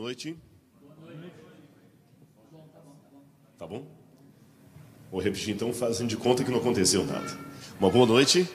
noite. Tá bom? Vou repetir então, fazendo de conta que não aconteceu nada. Uma boa noite.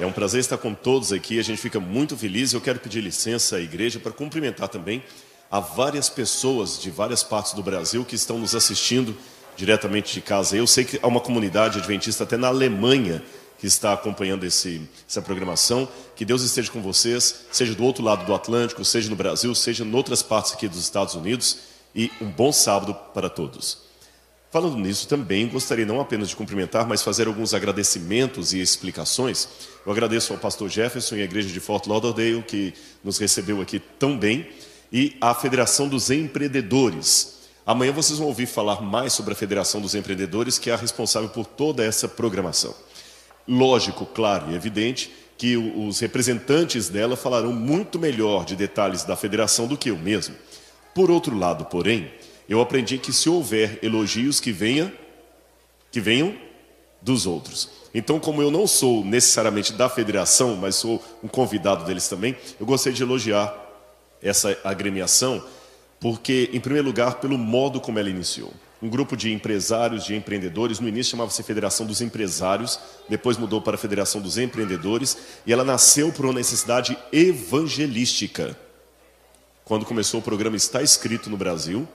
É um prazer estar com todos aqui. A gente fica muito feliz. Eu quero pedir licença à igreja para cumprimentar também a várias pessoas de várias partes do Brasil que estão nos assistindo diretamente de casa. Eu sei que há uma comunidade adventista até na Alemanha que está acompanhando esse, essa programação. Que Deus esteja com vocês, seja do outro lado do Atlântico, seja no Brasil, seja em outras partes aqui dos Estados Unidos. E um bom sábado para todos. Falando nisso, também gostaria não apenas de cumprimentar, mas fazer alguns agradecimentos e explicações. Eu agradeço ao pastor Jefferson e à igreja de Fort Lauderdale, que nos recebeu aqui tão bem, e à Federação dos Empreendedores. Amanhã vocês vão ouvir falar mais sobre a Federação dos Empreendedores, que é a responsável por toda essa programação. Lógico, claro e evidente que os representantes dela falarão muito melhor de detalhes da federação do que eu mesmo. Por outro lado, porém, eu aprendi que se houver elogios que venha, que venham dos outros. Então, como eu não sou necessariamente da federação, mas sou um convidado deles também, eu gostaria de elogiar essa agremiação, porque, em primeiro lugar, pelo modo como ela iniciou um grupo de empresários, de empreendedores. No início chamava-se Federação dos Empresários, depois mudou para Federação dos Empreendedores, e ela nasceu por uma necessidade evangelística. Quando começou o programa Está Escrito no Brasil,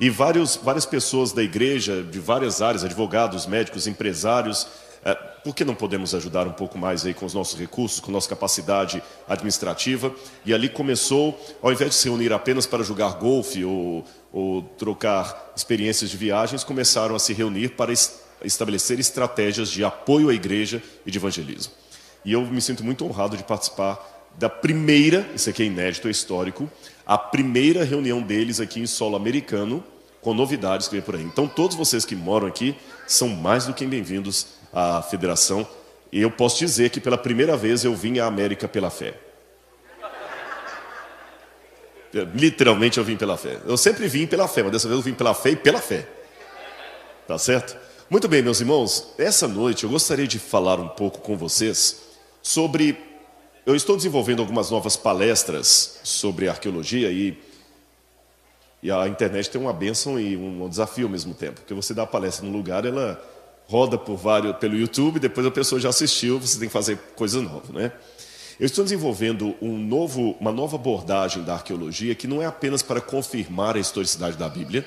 e vários, várias pessoas da igreja, de várias áreas, advogados, médicos, empresários, é, por que não podemos ajudar um pouco mais aí com os nossos recursos, com nossa capacidade administrativa? E ali começou, ao invés de se reunir apenas para jogar golfe ou, ou trocar experiências de viagens, começaram a se reunir para estabelecer estratégias de apoio à igreja e de evangelismo. E eu me sinto muito honrado de participar da primeira, isso aqui é inédito, é histórico, a primeira reunião deles aqui em solo americano, com novidades que vem por aí. Então, todos vocês que moram aqui são mais do que bem-vindos a federação. E eu posso dizer que pela primeira vez eu vim à América pela fé. Literalmente eu vim pela fé. Eu sempre vim pela fé, mas dessa vez eu vim pela fé e pela fé. Tá certo? Muito bem, meus irmãos, essa noite eu gostaria de falar um pouco com vocês sobre. Eu estou desenvolvendo algumas novas palestras sobre arqueologia e, e a internet tem uma bênção e um desafio ao mesmo tempo, porque você dá a palestra num lugar, ela roda por vários, pelo YouTube, depois a pessoa já assistiu, você tem que fazer coisa nova, né? Eu estou desenvolvendo um novo, uma nova abordagem da arqueologia que não é apenas para confirmar a historicidade da Bíblia,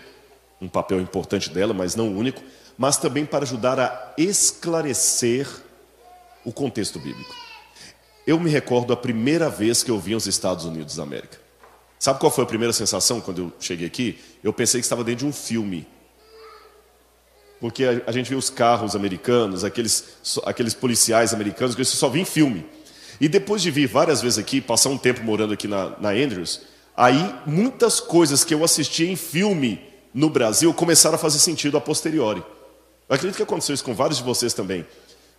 um papel importante dela, mas não único, mas também para ajudar a esclarecer o contexto bíblico. Eu me recordo a primeira vez que eu vim aos Estados Unidos da América. Sabe qual foi a primeira sensação quando eu cheguei aqui? Eu pensei que estava dentro de um filme porque a, gente vê os carros americanos, aqueles, aqueles policiais americanos, que isso só vê em filme. E depois de vir várias vezes aqui, passar um tempo morando aqui na, na Andrews, aí muitas coisas que eu assistia em filme no Brasil começaram a fazer sentido a posteriori. Eu acredito que aconteceu isso com vários de vocês também.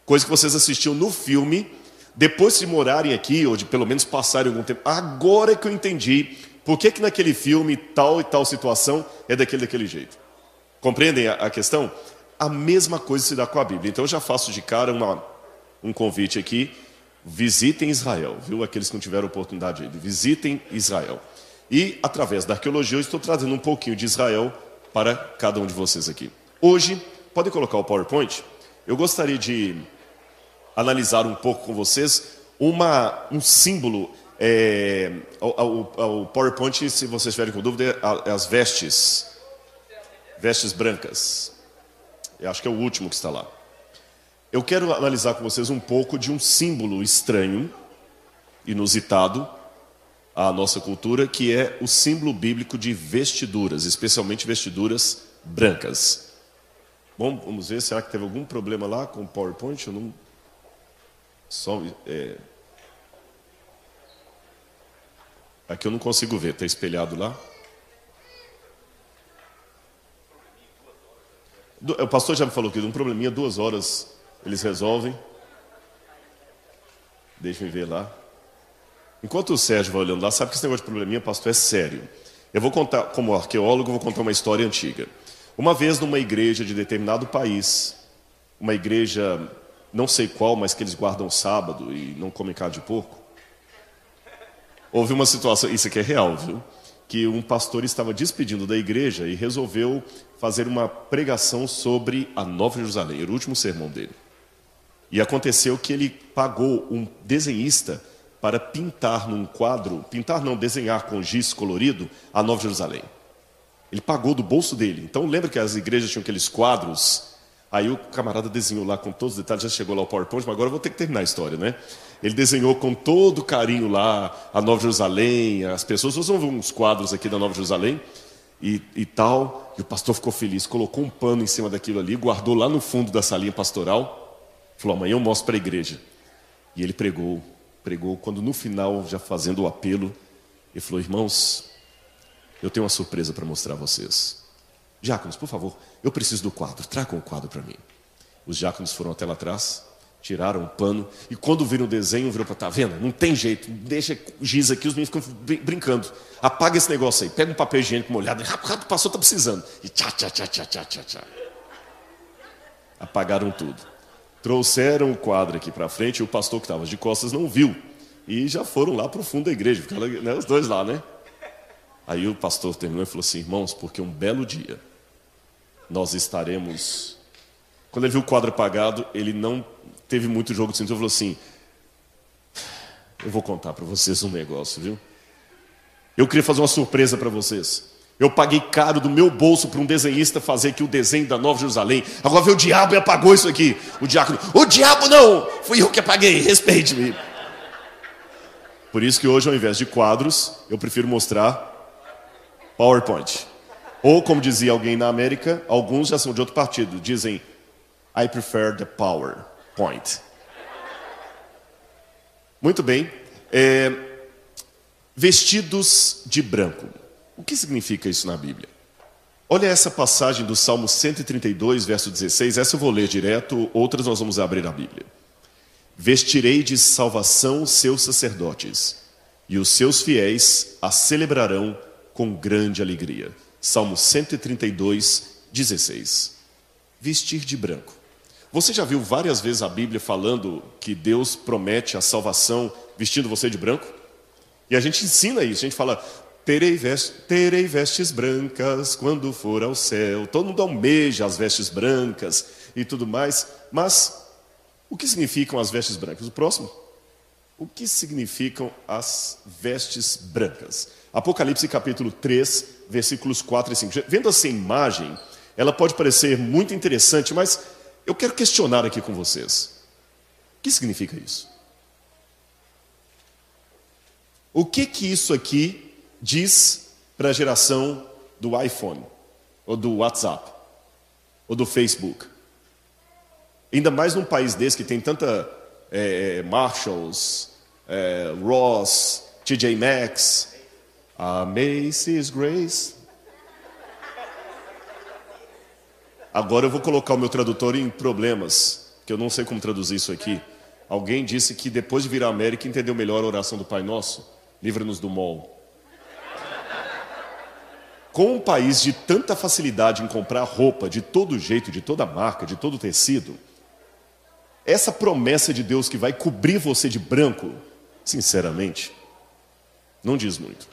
Coisas que vocês assistiam no filme, depois de morarem aqui, ou de pelo menos passarem algum tempo, agora é que eu entendi por que, que naquele filme tal e tal situação é daquele daquele jeito. Compreendem a, a questão? A mesma coisa se dá com a Bíblia. Então eu já faço de cara uma, um convite aqui. Visitem Israel, viu? Aqueles que não tiveram oportunidade de visitem Israel. E através da arqueologia eu estou trazendo um pouquinho de Israel para cada um de vocês aqui. Hoje, podem colocar o PowerPoint? Eu gostaria de analisar um pouco com vocês uma, um símbolo. É, o, PowerPoint, se vocês tiverem com dúvida, é as vestes. Vestes brancas. Eu acho que é o último que está lá. Eu quero analisar com vocês um pouco de um símbolo estranho, inusitado à nossa cultura, que é o símbolo bíblico de vestiduras, especialmente vestiduras brancas. Bom, vamos ver, será que teve algum problema lá com o PowerPoint? Eu não. Só, é... Aqui eu não consigo ver, está espelhado lá. O pastor já me falou que um probleminha, duas horas eles resolvem. Deixa eu ver lá. Enquanto o Sérgio vai olhando lá, sabe que esse negócio de probleminha, pastor, é sério. Eu vou contar, como arqueólogo, vou contar uma história antiga. Uma vez numa igreja de determinado país, uma igreja, não sei qual, mas que eles guardam sábado e não comem carne de porco, houve uma situação, isso aqui é real, viu? que um pastor estava despedindo da igreja e resolveu fazer uma pregação sobre a Nova Jerusalém, era o último sermão dele. E aconteceu que ele pagou um desenhista para pintar num quadro, pintar não, desenhar com giz colorido a Nova Jerusalém. Ele pagou do bolso dele. Então lembra que as igrejas tinham aqueles quadros? Aí o camarada desenhou lá com todos os detalhes, já chegou lá o PowerPoint, mas agora eu vou ter que terminar a história, né? Ele desenhou com todo carinho lá a Nova Jerusalém, as pessoas, vocês vão ver uns quadros aqui da Nova Jerusalém e, e tal. E o pastor ficou feliz, colocou um pano em cima daquilo ali, guardou lá no fundo da salinha pastoral, falou: amanhã eu mostro para a igreja. E ele pregou, pregou, quando no final, já fazendo o apelo, ele falou: irmãos, eu tenho uma surpresa para mostrar a vocês. Diáconos, por favor, eu preciso do quadro, tragam o quadro para mim. Os diáconos foram até lá atrás, tiraram o pano, e quando viram o desenho, viram para tá vendo? Não tem jeito, deixa giz aqui, os meninos ficam brincando. Apaga esse negócio aí, pega um papel higiênico molhado, rápido, rápido, passou, tá precisando. E tchá, tchá, tchá, tchá, tchá, tchá. Apagaram tudo. Trouxeram o quadro aqui para frente, e o pastor que estava de costas não viu. E já foram lá para o fundo da igreja, ficaram né, os dois lá, né? Aí o pastor terminou e falou assim: irmãos, porque um belo dia nós estaremos. Quando ele viu o quadro apagado, ele não teve muito jogo de cintura, falou assim: Eu vou contar para vocês um negócio, viu? Eu queria fazer uma surpresa para vocês. Eu paguei caro do meu bolso para um desenhista fazer aqui o desenho da Nova Jerusalém. Agora veio o diabo e apagou isso aqui. O diácono, o diabo não! Fui eu que apaguei, respeite-me. Por isso que hoje, ao invés de quadros, eu prefiro mostrar PowerPoint. Ou, como dizia alguém na América, alguns já são de outro partido, dizem I prefer the PowerPoint. Muito bem. É, vestidos de branco. O que significa isso na Bíblia? Olha essa passagem do Salmo 132, verso 16. Essa eu vou ler direto, outras nós vamos abrir a Bíblia. Vestirei de salvação seus sacerdotes, e os seus fiéis a celebrarão com grande alegria. Salmo 132, 16. Vestir de branco. Você já viu várias vezes a Bíblia falando que Deus promete a salvação vestindo você de branco? E a gente ensina isso, a gente fala, terei, veste, terei vestes brancas quando for ao céu. Todo mundo almeja as vestes brancas e tudo mais, mas o que significam as vestes brancas? O próximo. O que significam as vestes brancas? Apocalipse capítulo 3, versículos 4 e 5. Vendo essa imagem, ela pode parecer muito interessante, mas eu quero questionar aqui com vocês. O que significa isso? O que que isso aqui diz para a geração do iPhone, ou do WhatsApp, ou do Facebook? Ainda mais num país desse que tem tanta é, Marshalls, é, Ross, TJ Maxx, a Macy's Grace. Agora eu vou colocar o meu tradutor em problemas, que eu não sei como traduzir isso aqui. Alguém disse que depois de vir à América entendeu melhor a oração do Pai Nosso. Livra-nos do mal. Com um país de tanta facilidade em comprar roupa de todo jeito, de toda marca, de todo tecido, essa promessa de Deus que vai cobrir você de branco, sinceramente, não diz muito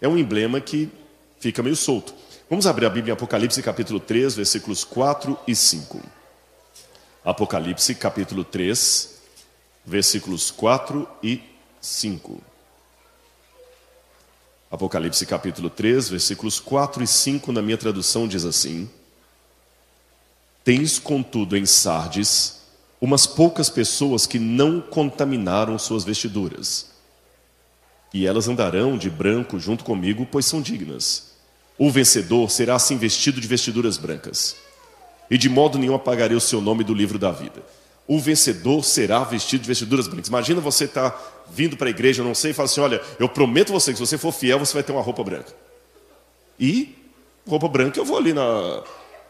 é um emblema que fica meio solto. Vamos abrir a Bíblia em Apocalipse capítulo 3, versículos 4 e 5. Apocalipse capítulo 3, versículos 4 e 5. Apocalipse capítulo 3, versículos 4 e 5, na minha tradução diz assim: Tens, contudo, em Sardes umas poucas pessoas que não contaminaram suas vestiduras e elas andarão de branco junto comigo, pois são dignas. O vencedor será assim vestido de vestiduras brancas, e de modo nenhum apagarei o seu nome do livro da vida. O vencedor será vestido de vestiduras brancas. Imagina você estar tá vindo para a igreja, não sei, e fala assim: Olha, eu prometo você que se você for fiel, você vai ter uma roupa branca. E roupa branca, eu vou ali na,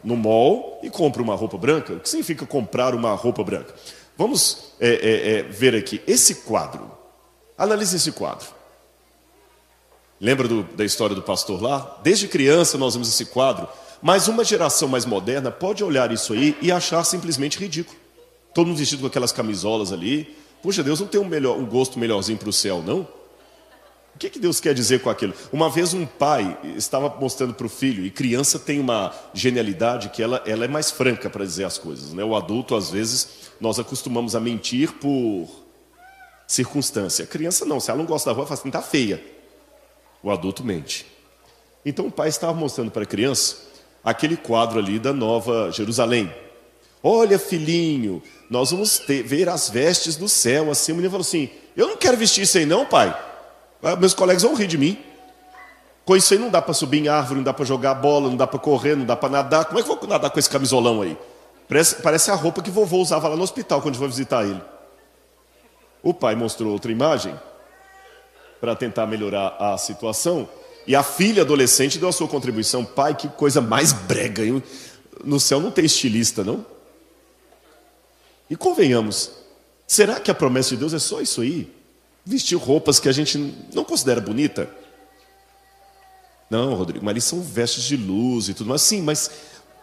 no mall e compro uma roupa branca. O que significa comprar uma roupa branca? Vamos é, é, é, ver aqui. Esse quadro, analise esse quadro. Lembra do, da história do pastor lá? Desde criança nós vemos esse quadro, mas uma geração mais moderna pode olhar isso aí e achar simplesmente ridículo. Todo mundo vestido com aquelas camisolas ali. Puxa, Deus não tem um, melhor, um gosto melhorzinho para o céu, não? O que, que Deus quer dizer com aquilo? Uma vez um pai estava mostrando para o filho, e criança tem uma genialidade que ela, ela é mais franca para dizer as coisas. Né? O adulto, às vezes, nós acostumamos a mentir por circunstância. A criança não, se ela não gosta da rua, fala assim, está feia. O adulto mente. Então o pai estava mostrando para a criança aquele quadro ali da Nova Jerusalém. Olha, filhinho, nós vamos ter, ver as vestes do céu. Assim, o menino falou assim: Eu não quero vestir isso aí, não, pai. Ah, meus colegas vão rir de mim. Com isso aí não dá para subir em árvore, não dá para jogar bola, não dá para correr, não dá para nadar. Como é que eu vou nadar com esse camisolão aí? Parece, parece a roupa que vovô usava lá no hospital quando a foi visitar ele. O pai mostrou outra imagem para tentar melhorar a situação. E a filha adolescente deu a sua contribuição. Pai, que coisa mais brega. Hein? No céu não tem estilista, não? E convenhamos, será que a promessa de Deus é só isso aí? Vestir roupas que a gente não considera bonita? Não, Rodrigo, mas eles são vestes de luz e tudo mais. Sim, mas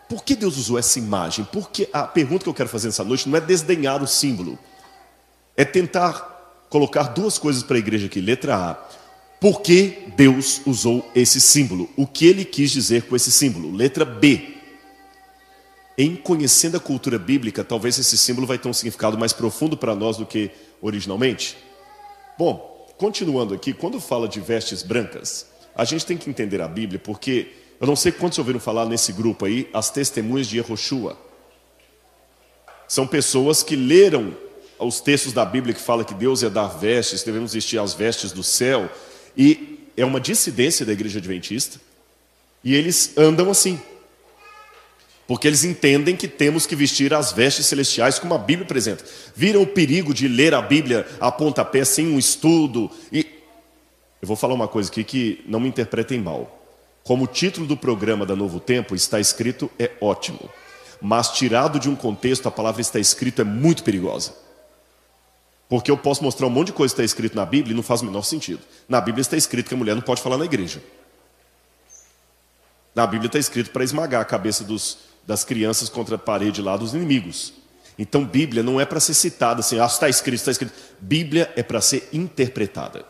por que Deus usou essa imagem? Porque a pergunta que eu quero fazer nessa noite não é desdenhar o símbolo, é tentar colocar duas coisas para a igreja aqui. Letra A. Por que Deus usou esse símbolo? O que ele quis dizer com esse símbolo? Letra B. Em conhecendo a cultura bíblica, talvez esse símbolo vai ter um significado mais profundo para nós do que originalmente. Bom, continuando aqui, quando fala de vestes brancas, a gente tem que entender a Bíblia, porque eu não sei quantos ouviram falar nesse grupo aí, as testemunhas de Yehoshua. São pessoas que leram os textos da Bíblia que fala que Deus ia dar vestes, devemos vestir as vestes do céu, e é uma dissidência da igreja adventista, e eles andam assim. Porque eles entendem que temos que vestir as vestes celestiais como a Bíblia apresenta. Viram o perigo de ler a Bíblia a pontapé sem um estudo. E eu vou falar uma coisa aqui que não me interpretem mal. Como o título do programa da Novo Tempo está escrito, é ótimo. Mas tirado de um contexto, a palavra está escrito é muito perigosa. Porque eu posso mostrar um monte de coisa que está escrito na Bíblia e não faz o menor sentido. Na Bíblia está escrito que a mulher não pode falar na igreja. Na Bíblia está escrito para esmagar a cabeça dos, das crianças contra a parede lá dos inimigos. Então, Bíblia não é para ser citada assim, ah, está escrito, está escrito. Bíblia é para ser interpretada.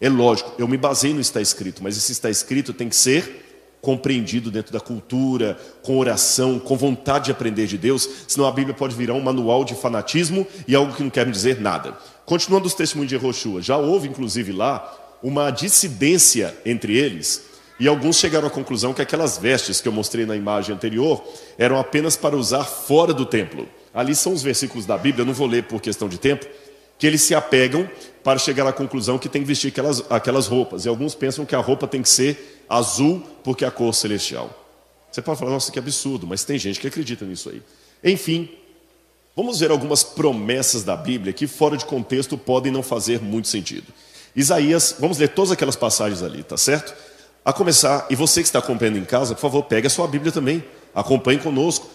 É lógico, eu me baseio no está escrito, mas esse está escrito tem que ser compreendido dentro da cultura, com oração, com vontade de aprender de Deus, senão a Bíblia pode virar um manual de fanatismo e algo que não quer me dizer nada. Continuando os testemunhos de Yehoshua, já houve inclusive lá uma dissidência entre eles, e alguns chegaram à conclusão que aquelas vestes que eu mostrei na imagem anterior eram apenas para usar fora do templo. Ali são os versículos da Bíblia, eu não vou ler por questão de tempo, que eles se apegam para chegar à conclusão que tem que vestir aquelas, aquelas roupas. E alguns pensam que a roupa tem que ser azul porque é a cor celestial. Você pode falar, nossa, que absurdo, mas tem gente que acredita nisso aí. Enfim, vamos ver algumas promessas da Bíblia que, fora de contexto, podem não fazer muito sentido. Isaías, vamos ler todas aquelas passagens ali, tá certo? A começar, e você que está acompanhando em casa, por favor, pegue a sua Bíblia também, acompanhe conosco.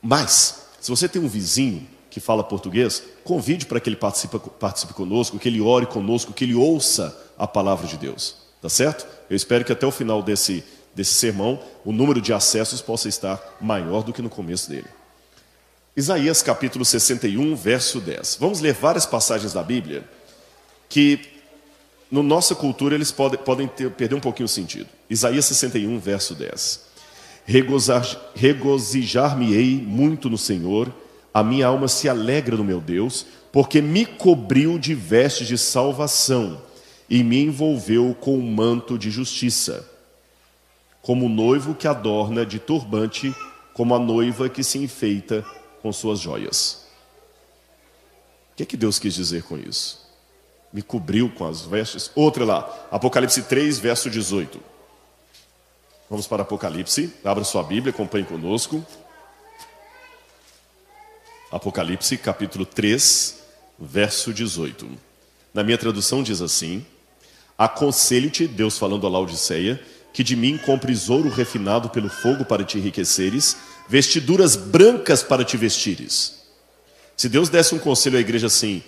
Mas, se você tem um vizinho que fala português, convide para que ele participe, participe conosco, que ele ore conosco, que ele ouça a palavra de Deus. Tá certo? Eu espero que até o final desse, desse sermão o número de acessos possa estar maior do que no começo dele. Isaías capítulo 61, verso 10. Vamos ler várias passagens da Bíblia que no nossa cultura eles podem, podem ter, perder um pouquinho o sentido. Isaías 61, verso 10. Regozijar-me-ei muito no Senhor, a minha alma se alegra no meu Deus, porque me cobriu de vestes de salvação e me envolveu com um manto de justiça, como o noivo que adorna de turbante, como a noiva que se enfeita com suas joias. O que é que Deus quis dizer com isso? Me cobriu com as vestes. Outra lá, Apocalipse 3, verso 18. Vamos para Apocalipse, abra sua Bíblia, acompanhe conosco. Apocalipse, capítulo 3, verso 18. Na minha tradução diz assim: Aconselho-te, Deus falando a Laodiceia, que de mim compres ouro refinado pelo fogo para te enriqueceres, vestiduras brancas para te vestires. Se Deus desse um conselho à igreja assim,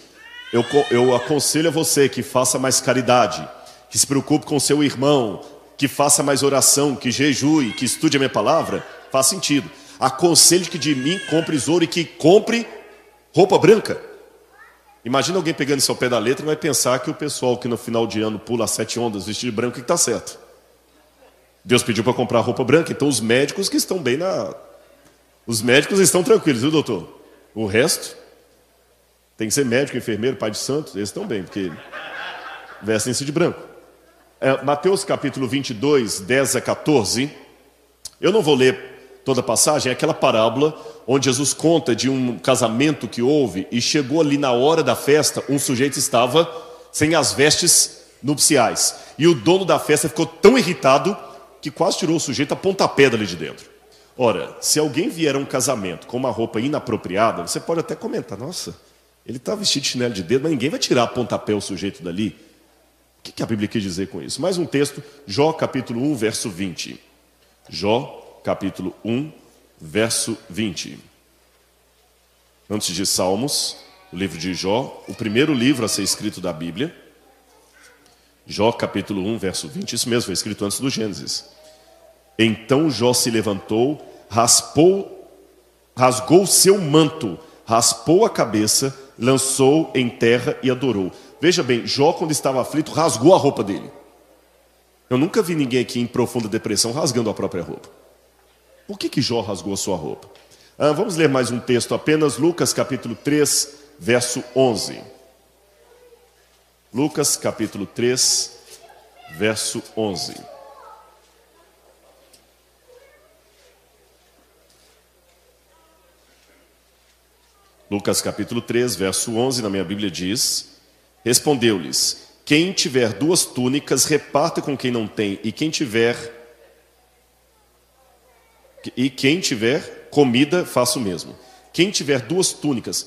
eu, eu aconselho a você que faça mais caridade, que se preocupe com seu irmão, que faça mais oração, que jejue, que estude a minha palavra, faz sentido. Aconselho que de mim compre ouro e que compre roupa branca. Imagina alguém pegando isso ao pé da letra e vai pensar que o pessoal que no final de ano pula sete ondas vestido de branco que está certo. Deus pediu para comprar roupa branca, então os médicos que estão bem na. Os médicos estão tranquilos, viu, doutor? O resto tem que ser médico, enfermeiro, pai de santos, eles estão bem, porque vestem-se de branco. É, Mateus capítulo 22, 10 a 14. Eu não vou ler toda a passagem, é aquela parábola onde Jesus conta de um casamento que houve e chegou ali na hora da festa, um sujeito estava sem as vestes nupciais. E o dono da festa ficou tão irritado que quase tirou o sujeito a pontapé dali de dentro. Ora, se alguém vier a um casamento com uma roupa inapropriada, você pode até comentar: nossa, ele está vestido de chinelo de dedo, mas ninguém vai tirar pontapé o sujeito dali. O que a Bíblia quer dizer com isso? Mais um texto, Jó capítulo 1, verso 20. Jó capítulo 1, verso 20. Antes de Salmos, o livro de Jó, o primeiro livro a ser escrito da Bíblia. Jó capítulo 1, verso 20, isso mesmo, foi escrito antes do Gênesis. Então Jó se levantou, raspou, rasgou seu manto, raspou a cabeça, lançou em terra e adorou. Veja bem, Jó, quando estava aflito, rasgou a roupa dele. Eu nunca vi ninguém aqui em profunda depressão rasgando a própria roupa. Por que, que Jó rasgou a sua roupa? Ah, vamos ler mais um texto apenas, Lucas capítulo 3, verso 11. Lucas capítulo 3, verso 11. Lucas capítulo 3, verso 11, na minha Bíblia diz: Respondeu-lhes: Quem tiver duas túnicas, reparta com quem não tem, e quem tiver e quem tiver comida, faça o mesmo. Quem tiver duas túnicas,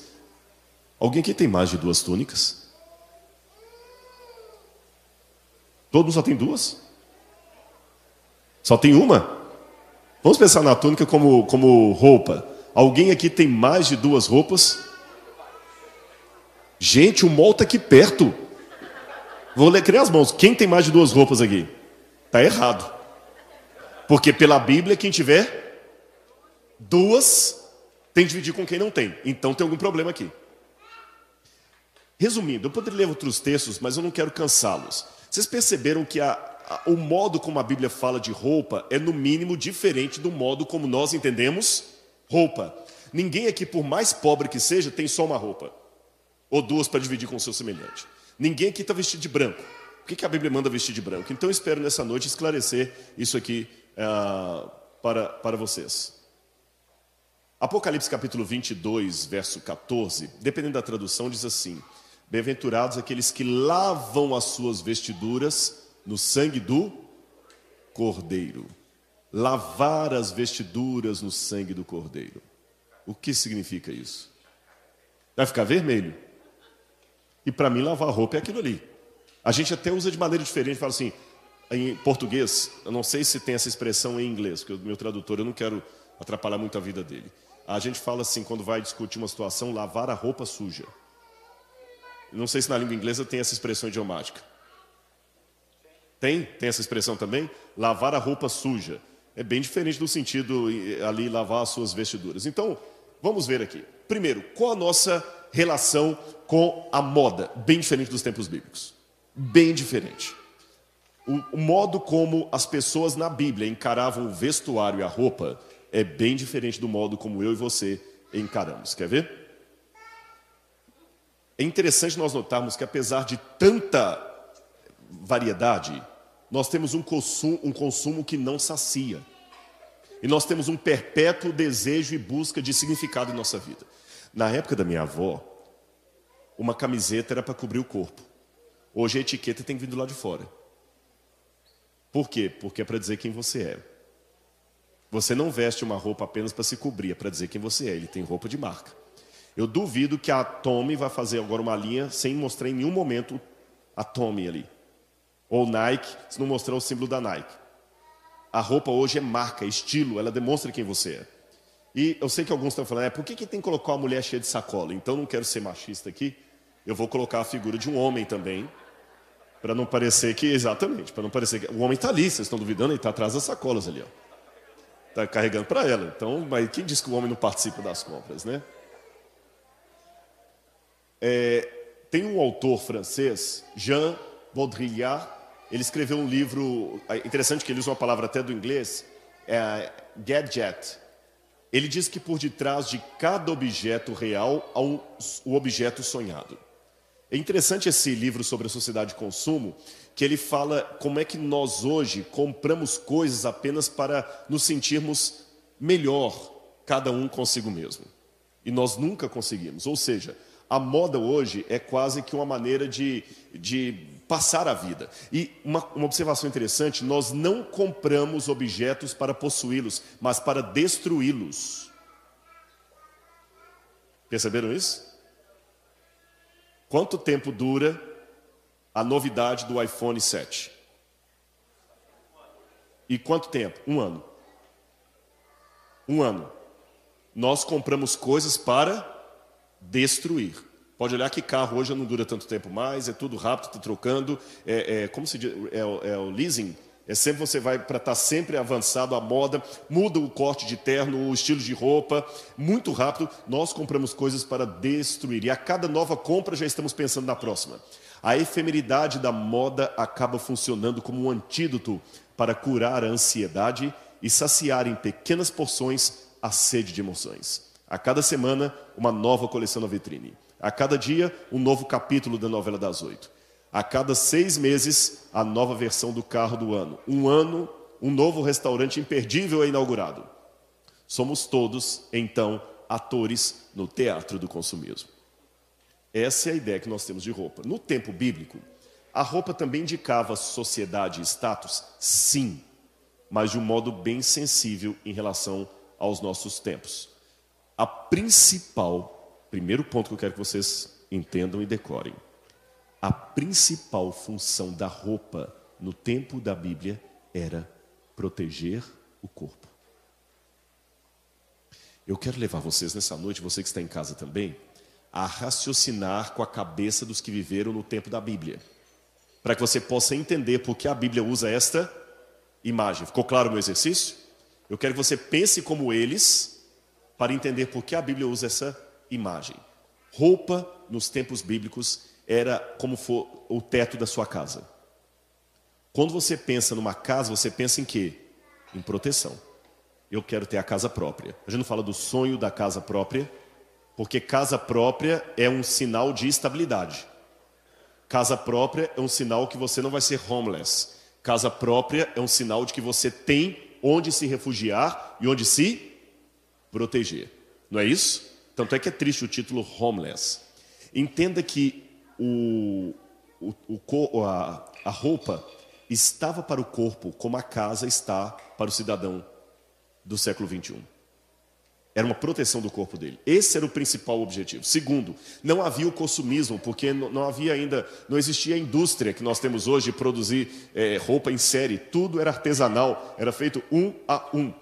alguém aqui tem mais de duas túnicas? Todo mundo só tem duas? Só tem uma? Vamos pensar na túnica como, como roupa. Alguém aqui tem mais de duas roupas? Gente, o mol está aqui perto. Vou ler criar as mãos. Quem tem mais de duas roupas aqui? Está errado. Porque pela Bíblia, quem tiver Duas tem que dividir com quem não tem. Então tem algum problema aqui. Resumindo, eu poderia ler outros textos, mas eu não quero cansá-los. Vocês perceberam que a, a, o modo como a Bíblia fala de roupa é, no mínimo, diferente do modo como nós entendemos roupa. Ninguém aqui, por mais pobre que seja, tem só uma roupa. Ou duas para dividir com o seu semelhante. Ninguém aqui está vestido de branco. Por que, a Bíblia manda vestir de branco? Então espero nessa noite esclarecer isso aqui uh, para, para vocês. Apocalipse capítulo 22, verso 14, dependendo da tradução, diz assim: Bem-aventurados aqueles que lavam as suas vestiduras no sangue do Cordeiro. Lavar as vestiduras no sangue do Cordeiro. O que significa isso? Vai ficar vermelho. E para mim, lavar roupa é aquilo ali. A gente até usa de maneira diferente, fala assim, em português, eu não sei se tem essa expressão em inglês, porque o meu tradutor, eu não quero atrapalhar muito a vida dele. A gente fala assim, quando vai discutir uma situação, lavar a roupa suja. Não sei se na língua inglesa tem essa expressão idiomática. Tem? Tem essa expressão também? Lavar a roupa suja. É bem diferente do sentido ali lavar as suas vestiduras. Então, vamos ver aqui. Primeiro, qual a nossa relação com a moda? Bem diferente dos tempos bíblicos. Bem diferente. O, o modo como as pessoas na Bíblia encaravam o vestuário e a roupa é bem diferente do modo como eu e você encaramos. Quer ver? É interessante nós notarmos que, apesar de tanta variedade, nós temos um consumo, um consumo que não sacia. E nós temos um perpétuo desejo e busca de significado em nossa vida. Na época da minha avó, uma camiseta era para cobrir o corpo. Hoje a etiqueta tem vindo lá de fora. Por quê? Porque é para dizer quem você é. Você não veste uma roupa apenas para se cobrir, é para dizer quem você é. Ele tem roupa de marca. Eu duvido que a Tommy vai fazer agora uma linha sem mostrar em nenhum momento a Tommy ali. Ou Nike, se não mostrar o símbolo da Nike. A roupa hoje é marca, é estilo, ela demonstra quem você é. E eu sei que alguns estão falando, é, por que, que tem que colocar uma mulher cheia de sacola? Então não quero ser machista aqui, eu vou colocar a figura de um homem também, para não parecer que, exatamente, para não parecer que o homem está ali, vocês estão duvidando, ele está atrás das sacolas ali, ó. Está carregando para ela. Então, mas quem diz que o homem não participa das compras, né? É, tem um autor francês, Jean Baudrillard, ele escreveu um livro, é interessante que ele usa uma palavra até do inglês, é gadget. Ele diz que por detrás de cada objeto real há um, o objeto sonhado. É interessante esse livro sobre a sociedade de consumo, que ele fala como é que nós hoje compramos coisas apenas para nos sentirmos melhor, cada um consigo mesmo. E nós nunca conseguimos. Ou seja, a moda hoje é quase que uma maneira de, de passar a vida. E uma, uma observação interessante: nós não compramos objetos para possuí-los, mas para destruí-los. Perceberam isso? Quanto tempo dura a novidade do iPhone 7? E quanto tempo? Um ano. Um ano. Nós compramos coisas para destruir. Pode olhar que carro hoje não dura tanto tempo mais, é tudo rápido, está trocando. É, é, como se diz? É, é o leasing. É sempre você vai para estar tá sempre avançado a moda, muda o corte de terno, o estilo de roupa, muito rápido. Nós compramos coisas para destruir e a cada nova compra já estamos pensando na próxima. A efemeridade da moda acaba funcionando como um antídoto para curar a ansiedade e saciar em pequenas porções a sede de emoções. A cada semana, uma nova coleção na vitrine. A cada dia, um novo capítulo da novela das oito. A cada seis meses, a nova versão do carro do ano. Um ano, um novo restaurante imperdível é inaugurado. Somos todos, então, atores no teatro do consumismo. Essa é a ideia que nós temos de roupa. No tempo bíblico, a roupa também indicava sociedade e status? Sim, mas de um modo bem sensível em relação aos nossos tempos. A principal, primeiro ponto que eu quero que vocês entendam e decorem, a principal função da roupa no tempo da Bíblia era proteger o corpo. Eu quero levar vocês nessa noite, você que está em casa também, a raciocinar com a cabeça dos que viveram no tempo da Bíblia, para que você possa entender por que a Bíblia usa esta imagem. Ficou claro o meu exercício? Eu quero que você pense como eles, para entender por que a Bíblia usa essa imagem. Roupa, nos tempos bíblicos, era como for o teto da sua casa. Quando você pensa numa casa, você pensa em quê? Em proteção. Eu quero ter a casa própria. A gente não fala do sonho da casa própria, porque casa própria é um sinal de estabilidade. Casa própria é um sinal que você não vai ser homeless. Casa própria é um sinal de que você tem onde se refugiar e onde se proteger. Não é isso? Tanto é que é triste o título homeless. Entenda que o, o, o, a, a roupa estava para o corpo como a casa está para o cidadão do século 21. Era uma proteção do corpo dele. Esse era o principal objetivo. Segundo, não havia o consumismo, porque não havia ainda, não existia a indústria que nós temos hoje de produzir é, roupa em série. Tudo era artesanal, era feito um a um.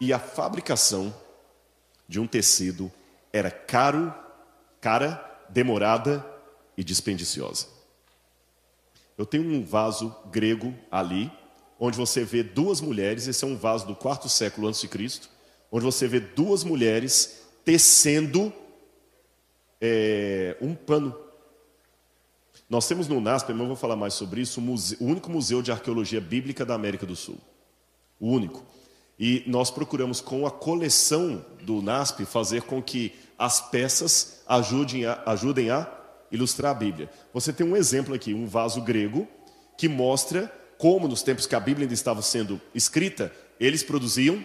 E a fabricação de um tecido era caro, cara, demorada e dispendiciosa. Eu tenho um vaso grego ali, onde você vê duas mulheres, esse é um vaso do quarto século antes de Cristo, onde você vê duas mulheres tecendo é, um pano. Nós temos no NASP, mas eu vou falar mais sobre isso, o, museu, o único museu de arqueologia bíblica da América do Sul. O único. E nós procuramos, com a coleção do NASP, fazer com que as peças ajudem a, ajudem a ilustrar a Bíblia. Você tem um exemplo aqui, um vaso grego, que mostra como, nos tempos que a Bíblia ainda estava sendo escrita, eles produziam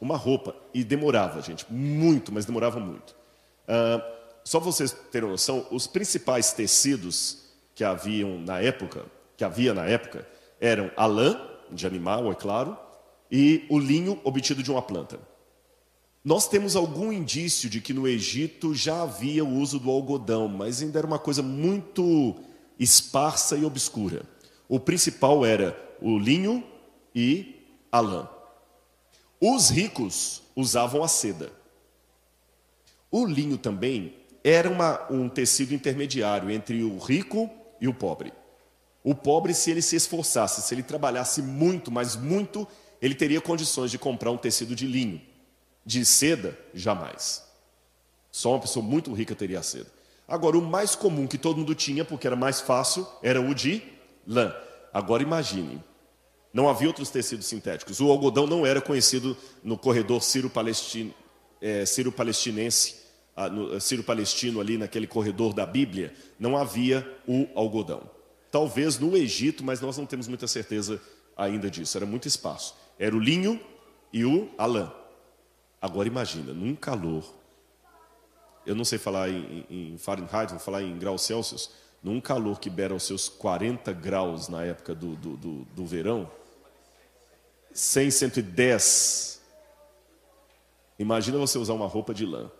uma roupa. E demorava, gente, muito, mas demorava muito. Só vocês terem noção, os principais tecidos que haviam na época, que havia na época, eram a lã de animal, é claro, e o linho obtido de uma planta. Nós temos algum indício de que no Egito já havia o uso do algodão, mas ainda era uma coisa muito esparsa e obscura. O principal era o linho e a lã. Os ricos usavam a seda. O linho também era uma, um tecido intermediário entre o rico e o pobre. O pobre, se ele se esforçasse, se ele trabalhasse muito, mas muito, ele teria condições de comprar um tecido de linho. De seda, jamais. Só uma pessoa muito rica teria a seda. Agora, o mais comum que todo mundo tinha, porque era mais fácil, era o de lã. Agora imagine, não havia outros tecidos sintéticos. O algodão não era conhecido no corredor sírio-palestino, é, sírio-palestinense, ah, no, sírio-palestino ali naquele corredor da Bíblia, não havia o algodão. Talvez no Egito, mas nós não temos muita certeza ainda disso. Era muito espaço. Era o linho e o a lã. Agora imagina, num calor, eu não sei falar em, em Fahrenheit, vou falar em graus Celsius, num calor que beira os seus 40 graus na época do, do, do, do verão, 100, 110. Imagina você usar uma roupa de lã.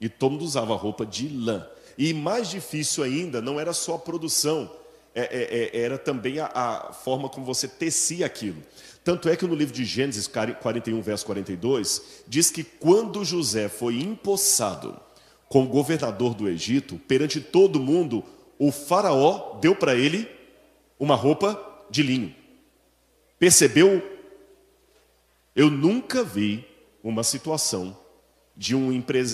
E todo mundo usava roupa de lã. E mais difícil ainda, não era só a produção, é, é, é, era também a, a, forma como você tecia aquilo. Tanto é que no livro de Gênesis 41, verso 42, diz que quando José foi empossado como governador do Egito, perante todo mundo, o faraó deu para ele uma roupa de linho. Percebeu? Eu nunca vi uma situação de um,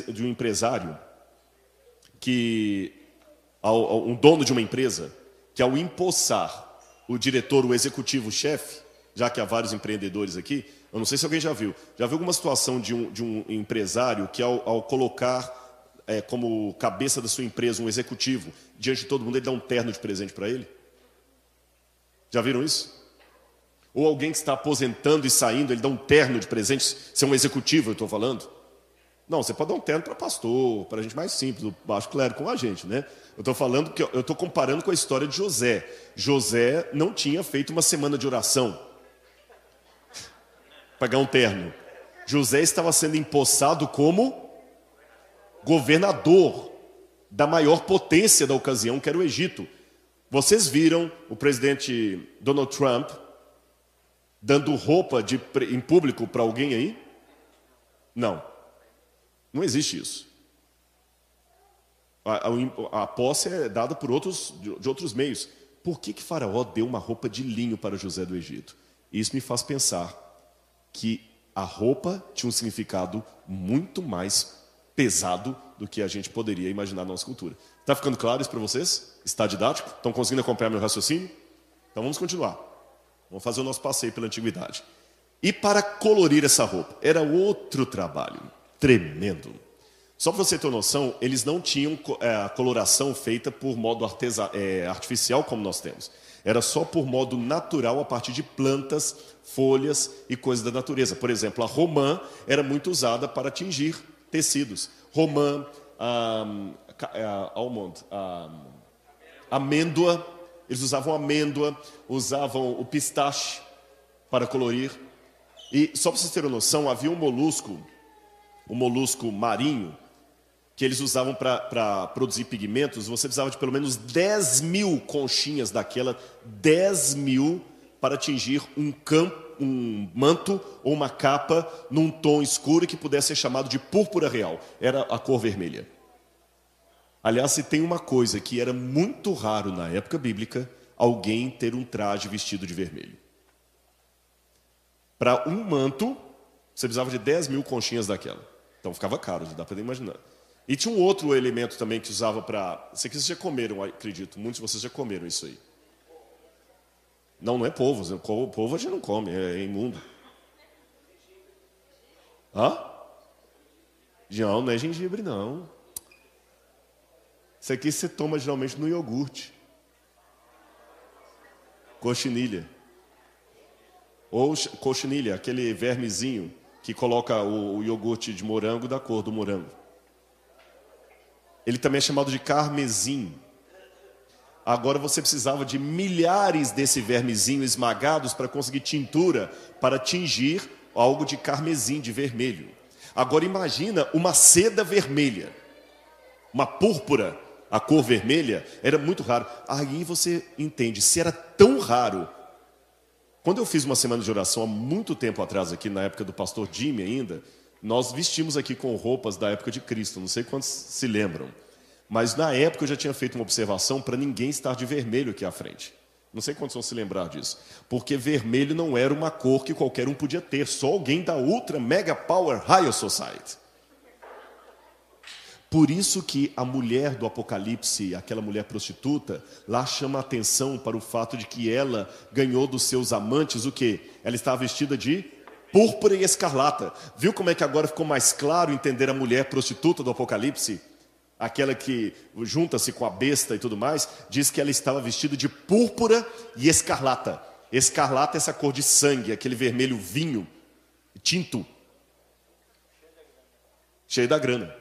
de um empresário que, um dono de uma empresa, que ao empossar o diretor, o executivo, o chefe, já que há vários empreendedores aqui, eu não sei se alguém já viu, já viu alguma situação de um, de um empresário que ao, ao colocar é, como cabeça da sua empresa um executivo diante de todo mundo, ele dá um terno de presente para ele? Já viram isso? Ou alguém que está aposentando e saindo, ele dá um terno de presente, se é um executivo, eu estou falando? Não, você pode dar um terno para pastor, para gente mais simples, o baixo clero com a gente, né? Eu estou falando que eu estou comparando com a história de José. José não tinha feito uma semana de oração para ganhar um terno. José estava sendo empossado como governador da maior potência da ocasião, que era o Egito. Vocês viram o presidente Donald Trump dando roupa de, em público para alguém aí? Não. Não existe isso. A, a, a, posse é dada por outros, de, de outros meios. Por que, que Faraó deu uma roupa de linho para José do Egito? Isso me faz pensar que a roupa tinha um significado muito mais pesado do que a gente poderia imaginar na nossa cultura. Está ficando claro isso para vocês? Está didático? Estão conseguindo acompanhar meu raciocínio? Então vamos continuar. Vamos fazer o nosso passeio pela antiguidade. E para colorir essa roupa, era outro trabalho tremendo. Só para você ter noção, eles não tinham é, a coloração feita por modo artesa, é, artificial como nós temos. Era só por modo natural a partir de plantas, folhas e coisas da natureza. Por exemplo, a romã era muito usada para tingir tecidos. Romã, um, almond, um, amêndoa, eles usavam amêndoa, usavam o pistache para colorir. E só para vocês terem noção, havia um molusco, um molusco marinho, que eles usavam para produzir pigmentos, você precisava de pelo menos 10 mil conchinhas daquela, 10 mil para atingir um campo, um manto ou uma capa num tom escuro que pudesse ser chamado de púrpura real. Era a cor vermelha. Aliás, se tem uma coisa que era muito raro na época bíblica, alguém ter um traje vestido de vermelho. Para um manto, você precisava de 10 mil conchinhas daquela. Então ficava caro, dá para imaginar. E tinha um outro elemento também que usava para. Aqui vocês já comeram, acredito. Muitos de vocês já comeram isso aí. Não, não é polvo. Polvo a gente não come, é imundo. Hã? Não, não é gengibre, não. Isso aqui você toma geralmente no iogurte. Coxinilha. Ou coxinilha, aquele vermezinho que coloca o, o iogurte de morango da cor do morango. Ele também é chamado de carmesim. Agora você precisava de milhares desse vermezinho esmagados para conseguir tintura para tingir algo de carmesim, de vermelho. Agora imagina uma seda vermelha, uma púrpura, a cor vermelha, era muito raro. Aí você entende, se era tão raro. Quando eu fiz uma semana de oração há muito tempo atrás, aqui na época do pastor Jimmy ainda, nós vestimos aqui com roupas da época de Cristo, não sei quantos se lembram. Mas na época eu já tinha feito uma observação para ninguém estar de vermelho aqui à frente. Não sei quantos vão se lembrar disso. Porque vermelho não era uma cor que qualquer um podia ter, só alguém da Ultra Mega Power Higher Society. Por isso que a mulher do Apocalipse, aquela mulher prostituta, lá chama a atenção para o fato de que ela ganhou dos seus amantes o quê? Ela estava vestida de púrpura e escarlata. Viu como é que agora ficou mais claro entender a mulher prostituta do Apocalipse? Aquela que junta-se com a besta e tudo mais, diz que ela estava vestida de púrpura e escarlata. Escarlata é essa cor de sangue, aquele vermelho vinho, tinto, cheio da grana.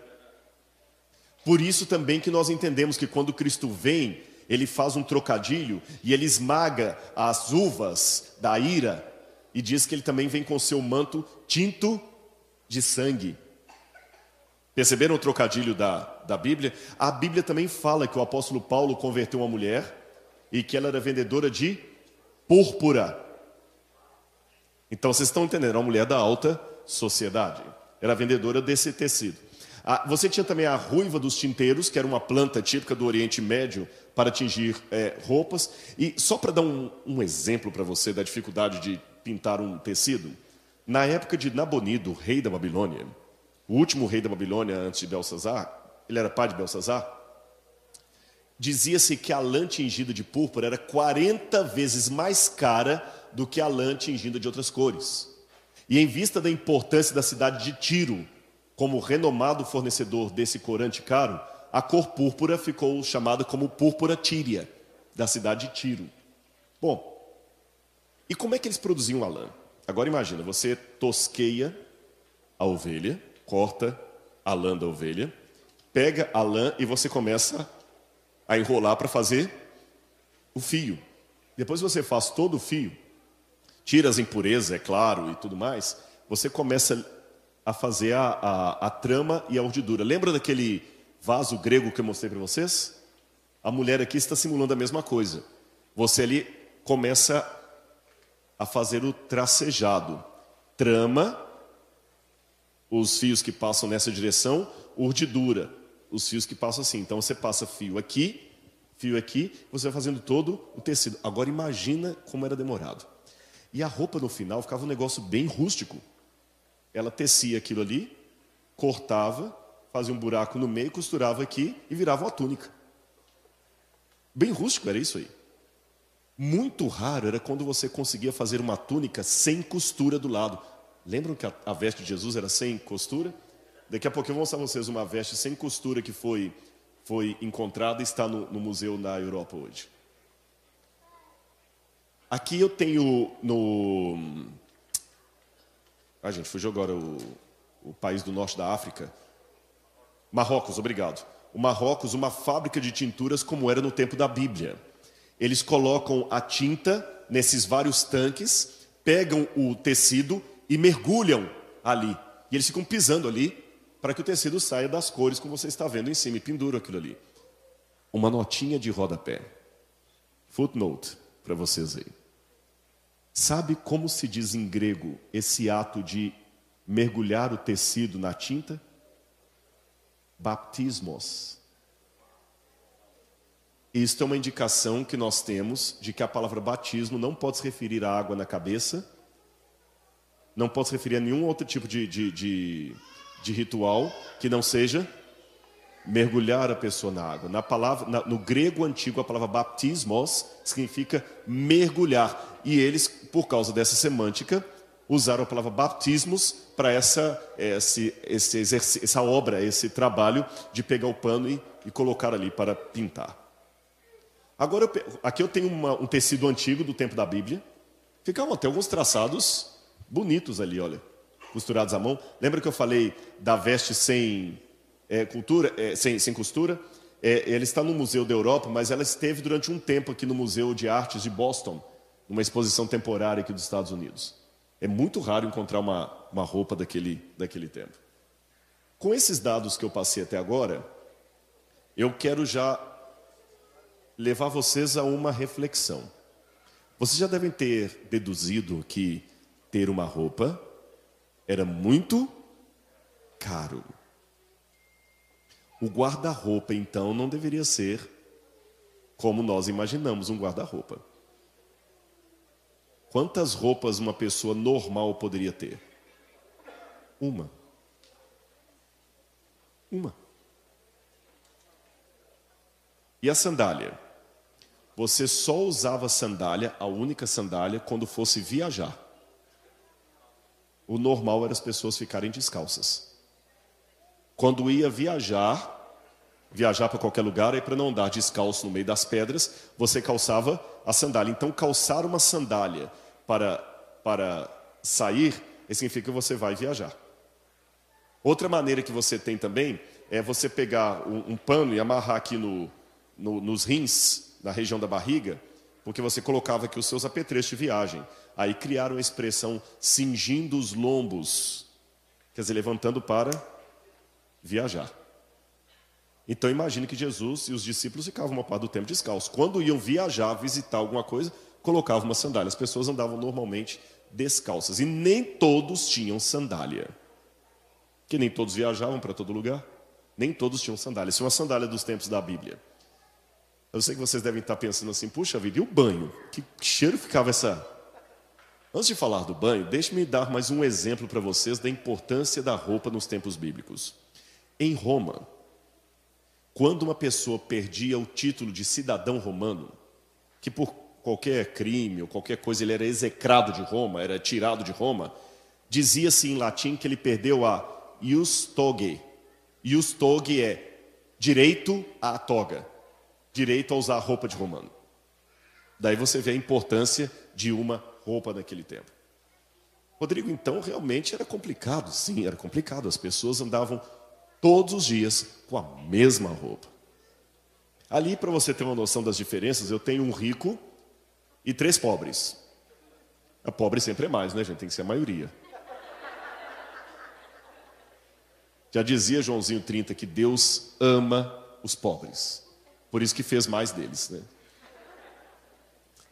Por isso também que nós entendemos que quando Cristo vem, ele faz um trocadilho e ele esmaga as uvas da ira e diz que ele também vem com seu manto tinto de sangue. Perceberam o trocadilho da, da Bíblia? A Bíblia também fala que o apóstolo Paulo converteu uma mulher e que ela era vendedora de púrpura. Então vocês estão entendendo, uma mulher da alta sociedade. Era vendedora desse tecido. Ah, você tinha também a ruiva dos tinteiros, que era uma planta típica do Oriente Médio para atingir é, roupas. E só para dar um, um exemplo para você da dificuldade de pintar um tecido, na época de Nabonido, rei da Babilônia, o último rei da Babilônia antes de Belsazar, ele era pai de Belsazar, dizia-se que a lã tingida de púrpura era 40 vezes mais cara do que a lã tingida de outras cores. E em vista da importância da cidade de Tiro, como renomado fornecedor desse corante caro, a cor púrpura ficou chamada como púrpura tíria, da cidade de Tiro. Bom, e como é que eles produziam a lã? Agora imagina, você tosqueia a ovelha, corta a lã da ovelha, pega a lã e você começa a enrolar para fazer o fio. Depois você faz todo o fio, tira as impurezas, é claro, e tudo mais, você começa a fazer a, a, a trama e a urdidura. Lembra daquele vaso grego que eu mostrei para vocês? A mulher aqui está simulando a mesma coisa. Você ali começa a fazer o tracejado. Trama, os fios que passam nessa direção, urdidura, os fios que passam assim. Então você passa fio aqui, fio aqui, você vai fazendo todo o tecido. Agora imagina como era demorado. E a roupa no final ficava um negócio bem rústico. Ela tecia aquilo ali, cortava, fazia um buraco no meio, costurava aqui e virava uma túnica. Bem rústico era isso aí. Muito raro era quando você conseguia fazer uma túnica sem costura do lado. Lembram que a, a veste de Jesus era sem costura? Daqui a pouco eu vou mostrar a vocês uma veste sem costura que foi, foi encontrada e está no, no museu na Europa hoje. Aqui eu tenho no. Ah, gente, fugiu agora o, o país do norte da África. Marrocos, obrigado. O Marrocos, uma fábrica de tinturas como era no tempo da Bíblia. Eles colocam a tinta nesses vários tanques, pegam o tecido e mergulham ali. E eles ficam pisando ali para que o tecido saia das cores como você está vendo em cima e penduram aquilo ali. Uma notinha de rodapé. Footnote para vocês aí. Sabe como se diz em grego esse ato de mergulhar o tecido na tinta? Baptismos. Isto é uma indicação que nós temos de que a palavra batismo não pode se referir à água na cabeça, não pode se referir a nenhum outro tipo de, de, de, de ritual que não seja mergulhar a pessoa na água. Na palavra, na, no grego antigo, a palavra baptismos significa mergulhar. E eles, por causa dessa semântica, usaram a palavra baptismos para essa, esse, esse, essa obra, esse trabalho de pegar o pano e, e colocar ali para pintar. Agora, eu, aqui eu tenho uma, um tecido antigo do tempo da Bíblia. Ficavam até alguns traçados bonitos ali, olha, costurados à mão. Lembra que eu falei da veste sem é, cultura, é, sem, sem costura? É, ela está no Museu da Europa, mas ela esteve durante um tempo aqui no Museu de Artes de Boston, numa exposição temporária aqui dos Estados Unidos. É muito raro encontrar uma, uma roupa daquele, daquele tempo. Com esses dados que eu passei até agora, eu quero já levar vocês a uma reflexão. Vocês já devem ter deduzido que ter uma roupa era muito caro. O guarda-roupa, então, não deveria ser como nós imaginamos um guarda-roupa. Quantas roupas uma pessoa normal poderia ter? Uma. Uma. E a sandália? Você só usava sandália, a única sandália, quando fosse viajar. O normal era as pessoas ficarem descalças. Quando ia viajar, viajar para qualquer lugar, aí para não andar descalço no meio das pedras, você calçava a sandália. Então, calçar uma sandália para, para sair, significa que você vai viajar. Outra maneira que você tem também é você pegar um, um pano e amarrar aqui no, no, nos rins, na região da barriga, porque você colocava aqui os seus apetrechos de viagem. Aí criaram a expressão cingindo os lombos, quer dizer, levantando para viajar. Então imagine que Jesus e os discípulos ficavam uma parte do tempo descalços. Quando iam viajar, visitar alguma coisa, colocavam uma sandália. As pessoas andavam normalmente descalças. E nem todos tinham sandália. Que nem todos viajavam para todo lugar. Nem todos tinham sandália. Isso é uma sandália dos tempos da Bíblia. Eu sei que vocês devem estar pensando assim, puxa vida, e o banho? Que cheiro ficava essa. Antes de falar do banho, deixe-me dar mais um exemplo para vocês da importância da roupa nos tempos bíblicos. Em Roma, quando uma pessoa perdia o título de cidadão romano, que por qualquer crime ou qualquer coisa ele era execrado de Roma, era tirado de Roma, dizia-se em latim que ele perdeu a ius togae. Ius togae é direito à toga direito a usar roupa de romano. Daí você vê a importância de uma roupa naquele tempo. Rodrigo, então, realmente era complicado. Sim, era complicado. As pessoas andavam todos os dias com a mesma roupa. Ali, para você ter uma noção das diferenças, eu tenho um rico e três pobres. A pobre sempre é mais, né, gente? Tem que ser a maioria. Já dizia Joãozinho 30 que Deus ama os pobres. Por isso que fez mais deles. Né?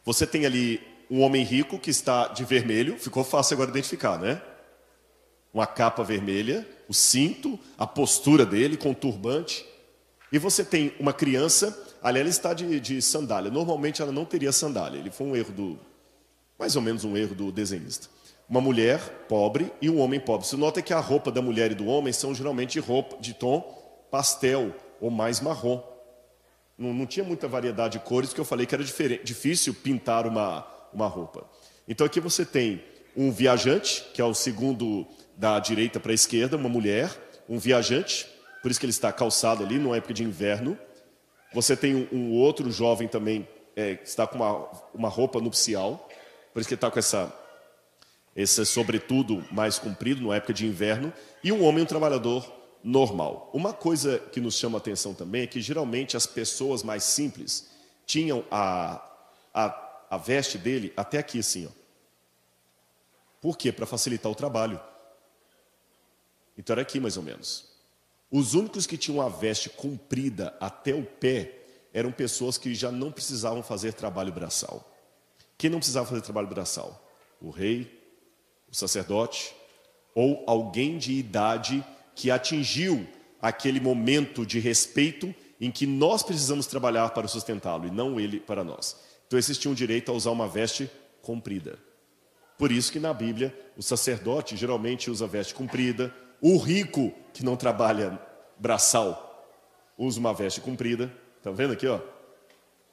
Você tem ali um homem rico que está de vermelho, ficou fácil agora identificar, né? Uma capa vermelha, o cinto, a postura dele com o turbante. E você tem uma criança, ali ela está de, de sandália. Normalmente ela não teria sandália. Ele foi um erro do, mais ou menos um erro do desenhista. Uma mulher pobre e um homem pobre. Você nota que a roupa da mulher e do homem são geralmente roupa de tom pastel ou mais marrom. Não, não tinha muita variedade de cores, porque eu falei que era difícil pintar uma, uma roupa. Então aqui você tem um viajante, que é o segundo da direita para a esquerda, uma mulher, um viajante, por isso que ele está calçado ali, numa época de inverno. Você tem um, um outro jovem também, é, que está com uma, uma roupa nupcial, por isso que ele está com essa, esse sobretudo mais comprido, numa época de inverno. E um homem, um trabalhador normal. Uma coisa que nos chama a atenção também é que geralmente as pessoas mais simples tinham a, a, a veste dele até aqui assim. Ó. Por quê? Para facilitar o trabalho. Então era aqui mais ou menos. Os únicos que tinham a veste comprida até o pé eram pessoas que já não precisavam fazer trabalho braçal. Quem não precisava fazer trabalho braçal? O rei, o sacerdote ou alguém de idade que atingiu aquele momento de respeito em que nós precisamos trabalhar para sustentá-lo e não ele para nós. Então esses tinham direito a usar uma veste comprida. Por isso que na Bíblia o sacerdote geralmente usa veste comprida, o rico que não trabalha braçal usa uma veste comprida. Tá vendo aqui, ó?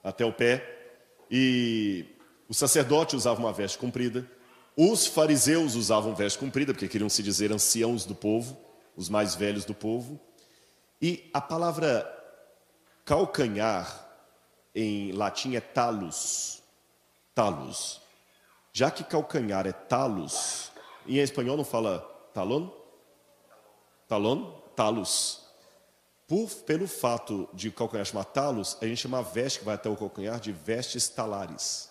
Até o pé. E o sacerdote usava uma veste comprida. Os fariseus usavam veste comprida porque queriam se dizer anciãos do povo os mais velhos do povo. E a palavra calcanhar em latim é talus. Talus. Já que calcanhar é talus, em espanhol não fala talon? Talon? Talus. Por, pelo fato de calcanhar chamar talus, a gente chama a veste que vai até o calcanhar de vestes talares.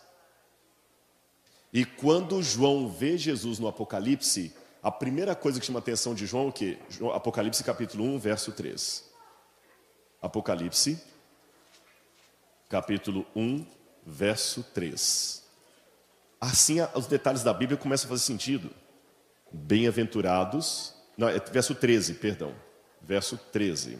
E quando João vê Jesus no Apocalipse, a primeira coisa que chama a atenção de João é o quê? Apocalipse capítulo 1, verso 3. Apocalipse, capítulo 1, verso 3. Assim, os detalhes da Bíblia começam a fazer sentido. Bem-aventurados, não, é verso 13, perdão. Verso 13.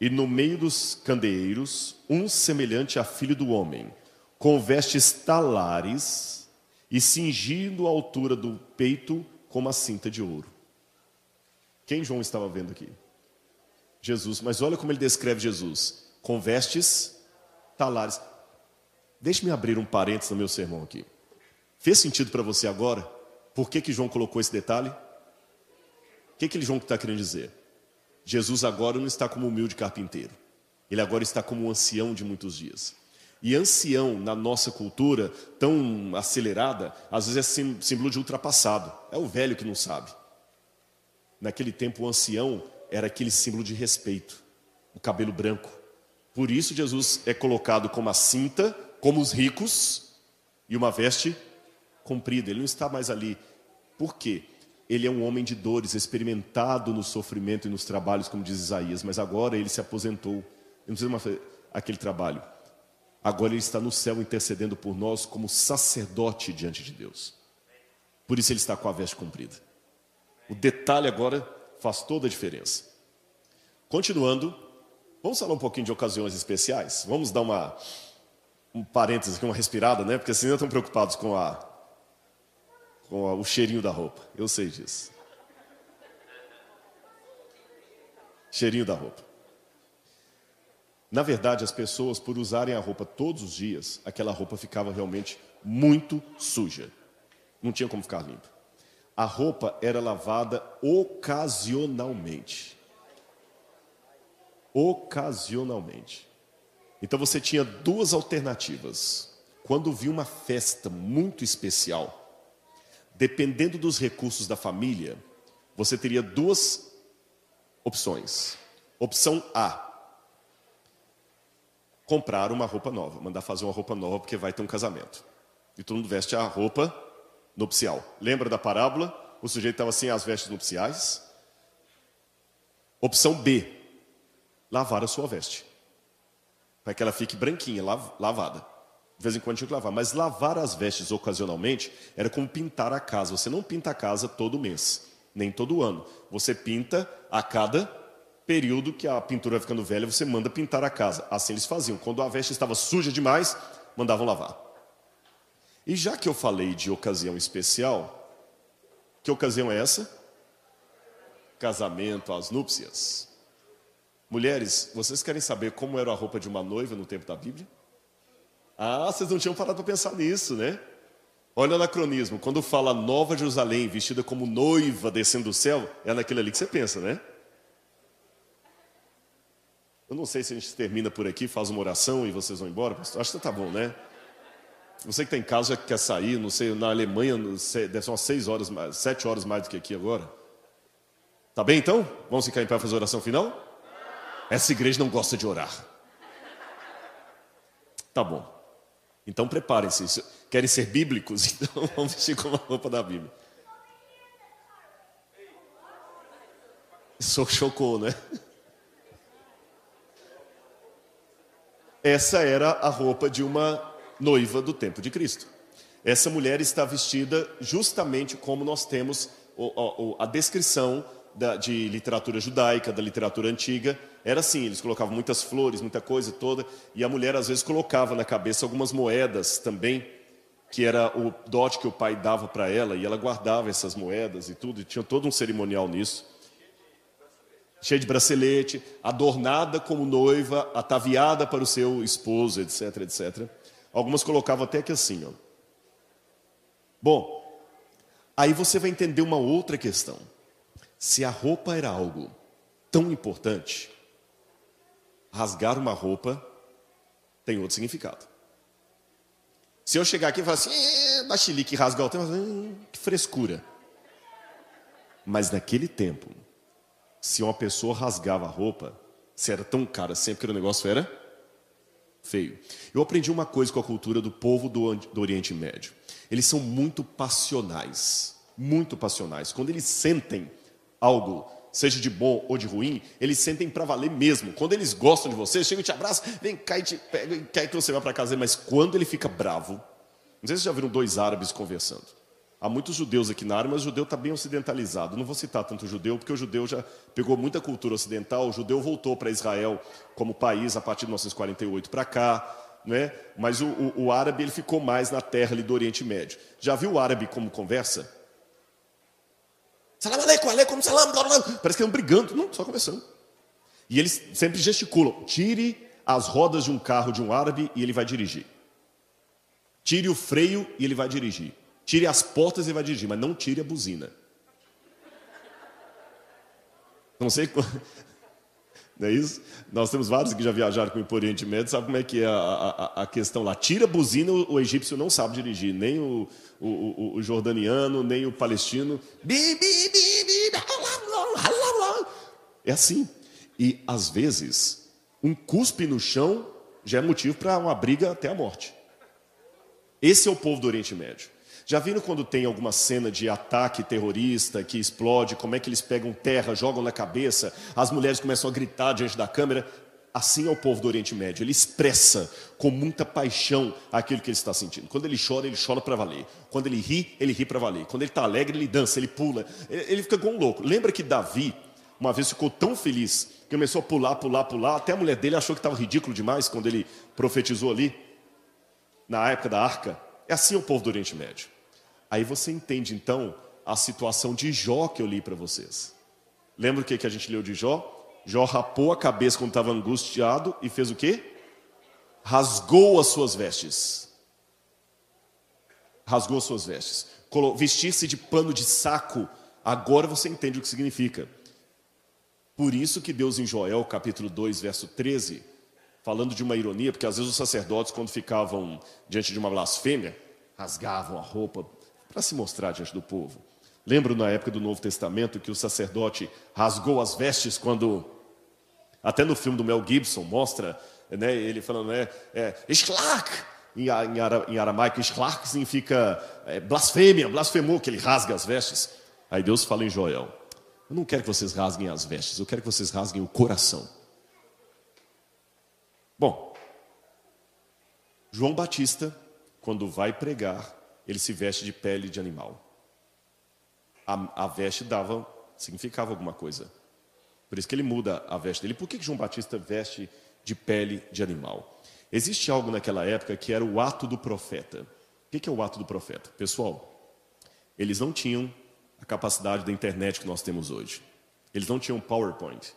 E no meio dos candeeiros, um semelhante a filho do homem, com vestes talares e cingindo a altura do peito com uma cinta de ouro. Quem João estava vendo aqui? Jesus, mas olha como ele descreve Jesus: com vestes talares. Deixe-me abrir um parênteses no meu sermão aqui. Fez sentido para você agora? Por que, que João colocou esse detalhe? O que, que João está querendo dizer? Jesus agora não está como humilde carpinteiro. Ele agora está como um ancião de muitos dias. E ancião, na nossa cultura tão acelerada, às vezes é símbolo de ultrapassado. É o velho que não sabe. Naquele tempo, o ancião era aquele símbolo de respeito, o cabelo branco. Por isso, Jesus é colocado como a cinta, como os ricos, e uma veste comprida. Ele não está mais ali. Por quê? Ele é um homem de dores, experimentado no sofrimento e nos trabalhos, como diz Isaías, mas agora ele se aposentou. Ele não precisa mais aquele trabalho. Agora ele está no céu intercedendo por nós como sacerdote diante de Deus. Por isso ele está com a veste comprida. O detalhe agora faz toda a diferença. Continuando, vamos falar um pouquinho de ocasiões especiais. Vamos dar uma um parênteses aqui, uma respirada, né? Porque assim estão preocupados com a com o cheirinho da roupa. Eu sei disso. Cheirinho da roupa. Na verdade, as pessoas, por usarem a roupa todos os dias, aquela roupa ficava realmente muito suja. Não tinha como ficar limpa a roupa era lavada ocasionalmente. Ocasionalmente. Então você tinha duas alternativas. Quando vinha uma festa muito especial, dependendo dos recursos da família, você teria duas opções. Opção A: comprar uma roupa nova, mandar fazer uma roupa nova porque vai ter um casamento. E todo mundo veste a roupa nupcial. Lembra da parábola? O sujeito estava sem as vestes nupciais. Opção B: lavar a sua veste. Para que ela fique branquinha, lavada. De vez em quando tinha que lavar. Mas lavar as vestes ocasionalmente era como pintar a casa. Você não pinta a casa todo mês, nem todo ano. Você pinta a cada período que a pintura vai ficando velha, você manda pintar a casa. Assim eles faziam. Quando a veste estava suja demais, mandavam lavar. E já que eu falei de ocasião especial, que ocasião é essa? Casamento, as núpcias. Mulheres, vocês querem saber como era a roupa de uma noiva no tempo da Bíblia? Ah, vocês não tinham parado para pensar nisso, né? Olha o anacronismo, quando fala Nova Jerusalém vestida como noiva descendo do céu, é naquele ali que você pensa, né? Eu não sei se a gente termina por aqui, faz uma oração e vocês vão embora, pastor. Acho que tá bom, né? Você que está em casa quer sair, não sei, na Alemanha deve ser umas seis horas sete horas mais do que aqui agora. Tá bem então? Vamos ficar em pé fazer a oração final? Essa igreja não gosta de orar. Tá bom. Então preparem-se. Querem ser bíblicos? Então vamos vestir com a roupa da Bíblia. Isso chocou, né? Essa era a roupa de uma noiva do tempo de Cristo. Essa mulher está vestida justamente como nós temos a descrição de literatura judaica, da literatura antiga. Era assim: eles colocavam muitas flores, muita coisa toda, e a mulher às vezes colocava na cabeça algumas moedas também, que era o dote que o pai dava para ela, e ela guardava essas moedas e tudo, e tinha todo um cerimonial nisso cheia de bracelete, adornada como noiva, ataviada para o seu esposo, etc, etc. Algumas colocavam até que assim, ó. Bom, aí você vai entender uma outra questão. Se a roupa era algo tão importante, rasgar uma roupa tem outro significado. Se eu chegar aqui e falar assim, é, Bachilique rasgar o tempo, hum, que frescura. Mas naquele tempo, se uma pessoa rasgava a roupa, se era tão cara sempre que o negócio era feio. Eu aprendi uma coisa com a cultura do povo do, do Oriente Médio. Eles são muito passionais, muito passionais. Quando eles sentem algo, seja de bom ou de ruim, eles sentem para valer mesmo. Quando eles gostam de você, chegam e te abraçam, vem cá e te pega e quer que você vá para casa. Mas quando ele fica bravo, não sei se vocês já viram dois árabes conversando. Há muitos judeus aqui na área, mas o judeu está bem ocidentalizado. Não vou citar tanto judeu, porque o judeu já pegou muita cultura ocidental. O judeu voltou para Israel como país a partir de 1948 para cá. Né? Mas o, o, o, árabe ele ficou mais na terra ali do Oriente Médio. Já viu o árabe como conversa? Salam aleikum, aleikum salam, blá, blá. Parece que estão brigando. Não, só conversando. E eles sempre gesticulam. Tire as rodas de um carro de um árabe e ele vai dirigir. Tire o freio e ele vai dirigir. Tire as portas e ele vai dirigir, mas não tire a buzina. Não sei não é isso? Nós temos vários que já viajaram com o Oriente Médio, sabe como é que é a, a, a questão lá. Tira a buzina, o, o, egípcio não sabe dirigir, nem o, o, o jordaniano, nem o palestino. É assim. E, às vezes, um cuspe no chão já é motivo para uma briga até a morte. Esse é o povo do Oriente Médio. Já viram quando tem alguma cena de ataque terrorista que explode, como é que eles pegam terra, jogam na cabeça, as mulheres começam a gritar diante da câmera? Assim é o povo do Oriente Médio. Ele expressa com muita paixão aquilo que ele está sentindo. Quando ele chora, ele chora para valer. Quando ele ri, ele ri para valer. Quando ele está alegre, ele dança, ele pula. Ele fica como um louco. Lembra que Davi, uma vez, ficou tão feliz que começou a pular, pular, pular. Até a mulher dele achou que estava ridículo demais quando ele profetizou ali, na época da arca. É assim o povo do Oriente Médio. Aí você entende então a situação de Jó que eu li para vocês. Lembra o que, que a gente leu de Jó? Jó rapou a cabeça quando estava angustiado e fez o quê? Rasgou as suas vestes. Rasgou as suas vestes. Vestir-se de pano de saco. Agora você entende o que significa. Por isso que Deus em Joel, capítulo 2, verso 13, falando de uma ironia, porque às vezes os sacerdotes, quando ficavam diante de uma blasfêmia, rasgavam a roupa, para se mostrar diante do povo. Lembro na época do Novo Testamento que o sacerdote rasgou as vestes quando, até no filme do Mel Gibson, mostra né, ele falando, né, é, Schlag, em, em aramaico, Schlag significa é, blasfêmia, blasfemou, que ele rasga as vestes. Aí Deus fala em Joel: Eu não quero que vocês rasguem as vestes, eu quero que vocês rasguem o coração. Bom, João Batista, quando vai pregar, ele se veste de pele de animal. A, a veste dava, significava alguma coisa. Por isso que ele muda a veste dele. Por que, que João Batista veste de pele de animal? Existe algo naquela época que era o ato do profeta. O que, é o ato do profeta? Pessoal, eles não tinham a capacidade da internet que nós temos hoje. Eles não tinham PowerPoint.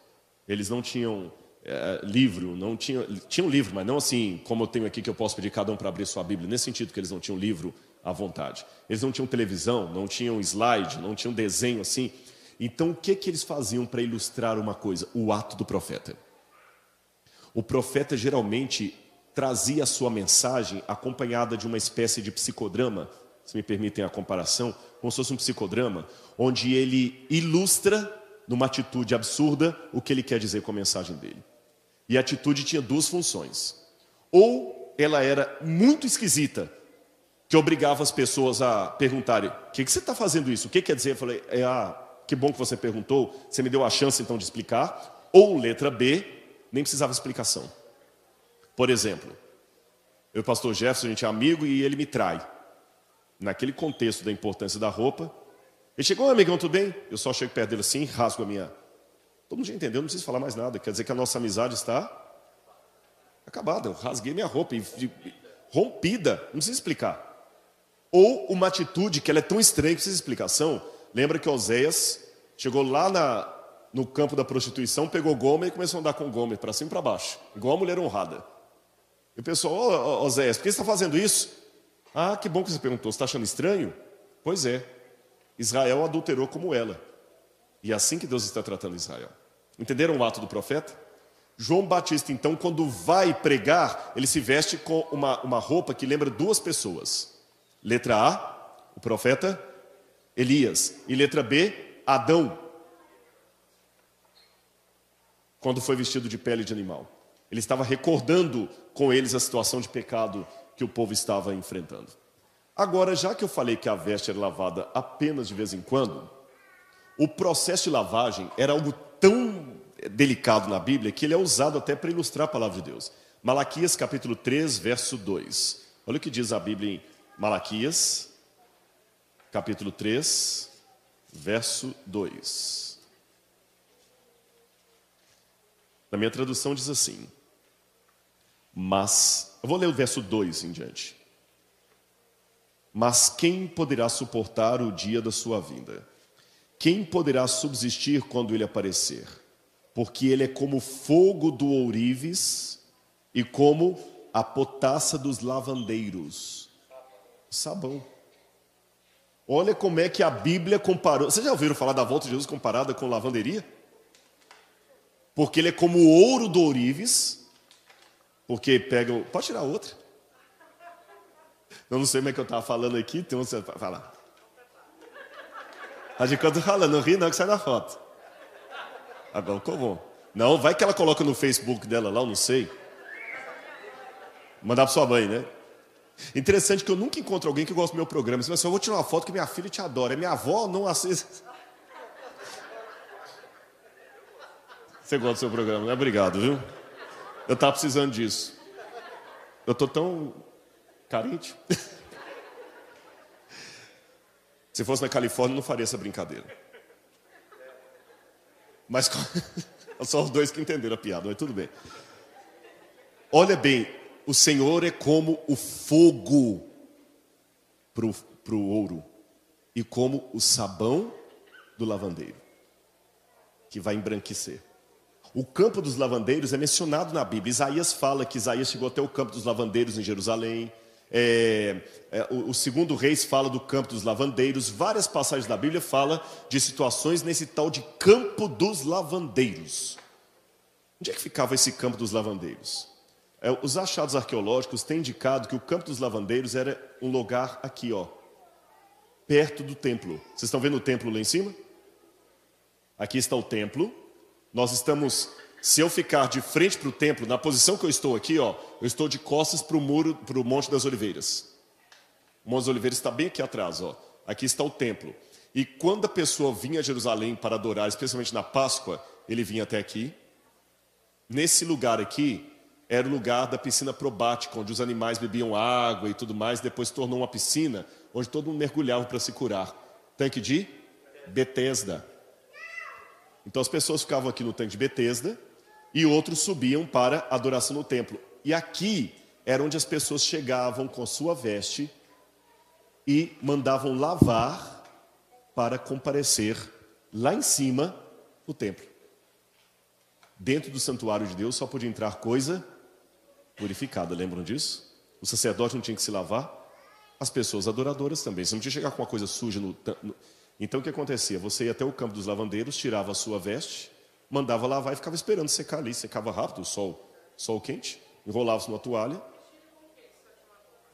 Eles não tinham é, livro, não tinham, tinham livro, mas não assim como eu tenho aqui que eu posso pedir cada um para abrir sua Bíblia. Nesse sentido que eles não tinham livro à vontade. Eles não tinham televisão, não tinham slide, não tinham desenho assim. Então, o que, que eles faziam para ilustrar uma coisa? O ato do profeta. O profeta geralmente trazia a sua mensagem acompanhada de uma espécie de psicodrama, se me permitem a comparação, como se fosse um psicodrama, onde ele ilustra, numa atitude absurda, o que ele quer dizer com a mensagem dele. E a atitude tinha duas funções. Ou ela era muito esquisita, que obrigava as pessoas a perguntarem: o que, que você está fazendo isso? O que quer dizer? Eu falei: é, ah, que bom que você perguntou, você me deu a chance então de explicar. Ou letra B, nem precisava explicação. Por exemplo, eu pastor Jefferson, a gente é amigo e ele me trai. Naquele contexto da importância da roupa, ele chegou, oh, amigão, tudo bem? Eu só chego perto dele assim, rasgo a minha. Todo mundo já entendeu, não preciso falar mais nada. Quer dizer que a nossa amizade está acabada. Eu rasguei minha roupa, e, rompida, não precisa explicar. Ou uma atitude que ela é tão estranha que precisa de explicação. Lembra que Oséias chegou lá na, no campo da prostituição, pegou Gomer e começou a andar com Gomer para cima e para baixo, igual uma mulher honrada. E o pessoal, ô oh, Oséias, por que você está fazendo isso? Ah, que bom que você perguntou, você está achando estranho? Pois é, Israel adulterou como ela. E é assim que Deus está tratando Israel. Entenderam o ato do profeta? João Batista, então, quando vai pregar, ele se veste com uma, uma roupa que lembra duas pessoas. Letra A, o profeta Elias. E letra B, Adão. Quando foi vestido de pele de animal. Ele estava recordando com eles a situação de pecado que o povo estava enfrentando. Agora, já que eu falei que a veste era lavada apenas de vez em quando, o processo de lavagem era algo tão delicado na Bíblia que ele é usado até para ilustrar a palavra de Deus. Malaquias capítulo 3, verso 2. Olha o que diz a Bíblia em Malaquias, capítulo 3, verso 2. Na minha tradução diz assim: Mas, eu vou ler o verso 2 em diante. Mas quem poderá suportar o dia da sua vinda? Quem poderá subsistir quando ele aparecer? Porque ele é como fogo do ourives e como a potassa dos lavandeiros. Sabão. Olha como é que a Bíblia comparou. Vocês já ouviram falar da volta de Jesus comparada com lavanderia? Porque ele é como o ouro do ourives, porque pega. Pode tirar outra. Eu não sei como é que eu estava falando aqui, tem você falar. A de quando falando, não ri não que sai na foto. Agora bom. Não, vai que ela coloca no Facebook dela lá, eu não sei. Mandar para sua mãe, né? Interessante que eu nunca encontro alguém que gosta do meu programa. Assim, eu vou tirar uma foto que minha filha te adora. Minha avó não assiste. Você gosta do seu programa, né? Obrigado, viu? Eu estava precisando disso. Eu estou tão carente. Se fosse na Califórnia, não faria essa brincadeira. Mas só os dois que entenderam a piada, mas tudo bem. Olha bem, o Senhor é como o fogo para o ouro e como o sabão do lavandeiro, que vai embranquecer. O campo dos lavandeiros é mencionado na Bíblia. Isaías fala que Isaías chegou até o campo dos lavandeiros em Jerusalém. É, é, o, o, segundo Reis fala do campo dos lavandeiros. Várias passagens da Bíblia falam de situações nesse tal de campo dos lavandeiros. Onde é que ficava esse campo dos lavandeiros? É, os achados arqueológicos têm indicado que o Campo dos Lavandeiros era um lugar aqui, ó, perto do templo. Vocês estão vendo o templo lá em cima? Aqui está o templo. Nós estamos, se eu ficar de frente para o templo, na posição que eu estou aqui, ó, eu estou de costas para o muro, para o Monte das Oliveiras. O Monte das Oliveiras está bem aqui atrás, ó. Aqui está o templo. E quando a pessoa vinha a Jerusalém para adorar, especialmente na Páscoa, ele vinha até aqui. Nesse lugar aqui, era o lugar da piscina probática, onde os animais bebiam água e tudo mais, depois tornou uma piscina onde todo mundo mergulhava para se curar. Tanque de Betesda. Então as pessoas ficavam aqui no tanque de Betesda e outros subiam para adoração no templo. E aqui era onde as pessoas chegavam com sua veste e mandavam lavar para comparecer lá em cima no templo. Dentro do santuário de Deus só podia entrar coisa purificada, lembram disso? O sacerdote não tinha que se lavar, as pessoas adoradoras também. Você não tinha que chegar com uma coisa suja no, no... Então o que acontecia? Você ia até o campo dos lavandeiros, tirava a sua veste, mandava lavar e ficava esperando secar ali. Secava rápido, o sol, sol quente, enrolava-se numa toalha.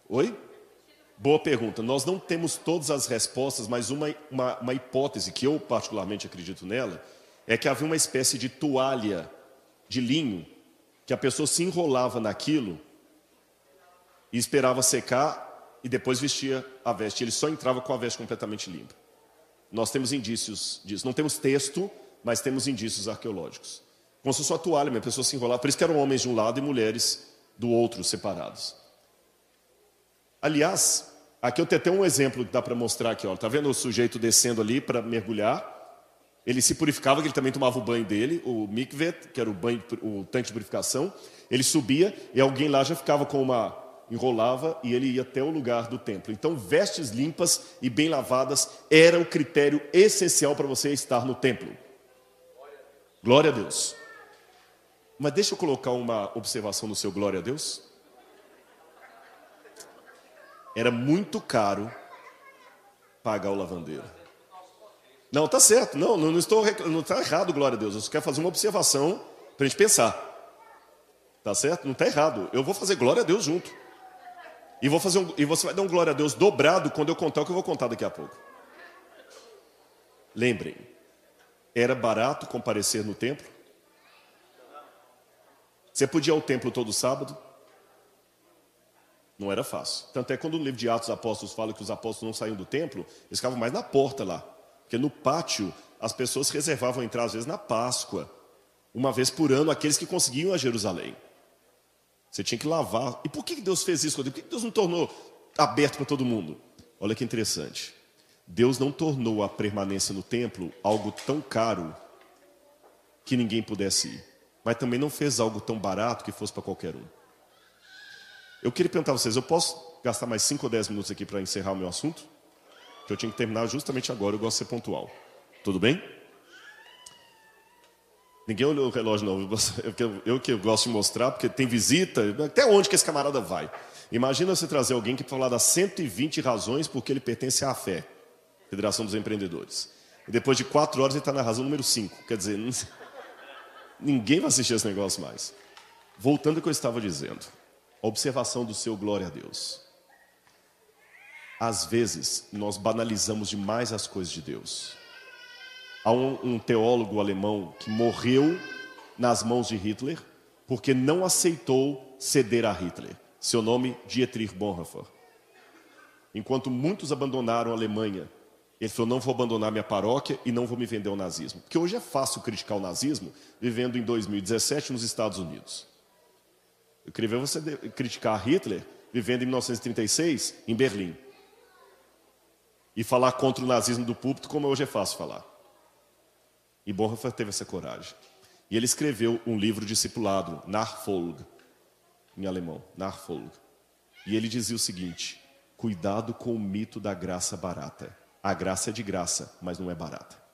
Oi? Boa pergunta. Nós não temos todas as respostas, mas uma, uma, uma hipótese que eu particularmente acredito nela é que havia uma espécie de toalha de linho que a pessoa se enrolava naquilo e esperava secar e depois vestia a veste. Ele só entrava com a veste completamente limpa. Nós temos indícios disso. Não temos texto, mas temos indícios arqueológicos. Como se fosse uma toalha, a pessoa se enrolava. Por isso que eram homens de um lado e mulheres do outro, separados. Aliás, aqui eu tenho até um exemplo que dá para mostrar aqui. Está vendo o sujeito descendo ali para mergulhar? Ele se purificava, que ele também tomava o banho dele, o mikvet, que era o banho, o tanque de purificação. Ele subia e alguém lá já ficava com uma enrolava e ele ia até o lugar do templo. Então, vestes limpas e bem lavadas era o critério essencial para você estar no templo. Glória a Deus. Mas deixa eu colocar uma observação no seu glória a Deus. Era muito caro pagar o lavandeiro. Não, tá certo. Não, não estou não está errado, glória a Deus. Eu só quero fazer uma observação para a gente pensar. Tá certo? Não está errado. Eu vou fazer glória a Deus junto. E vou fazer um, e você vai dar um glória a Deus dobrado quando eu contar o que eu vou contar daqui a pouco. Lembrem, era barato comparecer no templo? Você podia ir ao templo todo sábado? Não era fácil. Tanto é que quando o livro de Atos dos Apóstolos fala que os apóstolos não saíam do templo, eles ficavam mais na porta lá. Porque no pátio as pessoas reservavam entrar às vezes na Páscoa, uma vez por ano, aqueles que conseguiam a Jerusalém. Você tinha que lavar. E por que Deus fez isso? Por que Deus não tornou aberto para todo mundo? Olha que interessante. Deus não tornou a permanência no templo algo tão caro que ninguém pudesse ir. Mas também não fez algo tão barato que fosse para qualquer um. Eu queria perguntar a vocês: eu posso gastar mais 5 ou 10 minutos aqui para encerrar o meu assunto? Que eu tinha que terminar justamente agora, eu gosto de ser pontual. Tudo bem? Ninguém olhou o relógio, não. Eu, eu que gosto de mostrar, porque tem visita. Até onde que esse camarada vai? Imagina você trazer alguém que falar das 120 razões porque ele pertence à fé, Federação dos Empreendedores. E depois de quatro horas ele está na razão número 5. Quer dizer, ninguém vai assistir esse negócio mais. Voltando ao que eu estava dizendo, a observação do seu glória a Deus. Às vezes, nós banalizamos demais as coisas de Deus. Há um, um teólogo alemão que morreu nas mãos de Hitler porque não aceitou ceder a Hitler. Seu nome, Dietrich Bonhoeffer. Enquanto muitos abandonaram a Alemanha, ele falou: não vou abandonar minha paróquia e não vou me vender ao nazismo. Porque hoje é fácil criticar o nazismo vivendo em 2017 nos Estados Unidos. Eu queria ver você criticar Hitler vivendo em 1936 em Berlim. E falar contra o nazismo do púlpito, como hoje é fácil falar. E Bonhoeffer teve essa coragem. E ele escreveu um livro discipulado, Nachfolge, em alemão, Nachfolge. E ele dizia o seguinte: cuidado com o mito da graça barata. A graça é de graça, mas não é barata.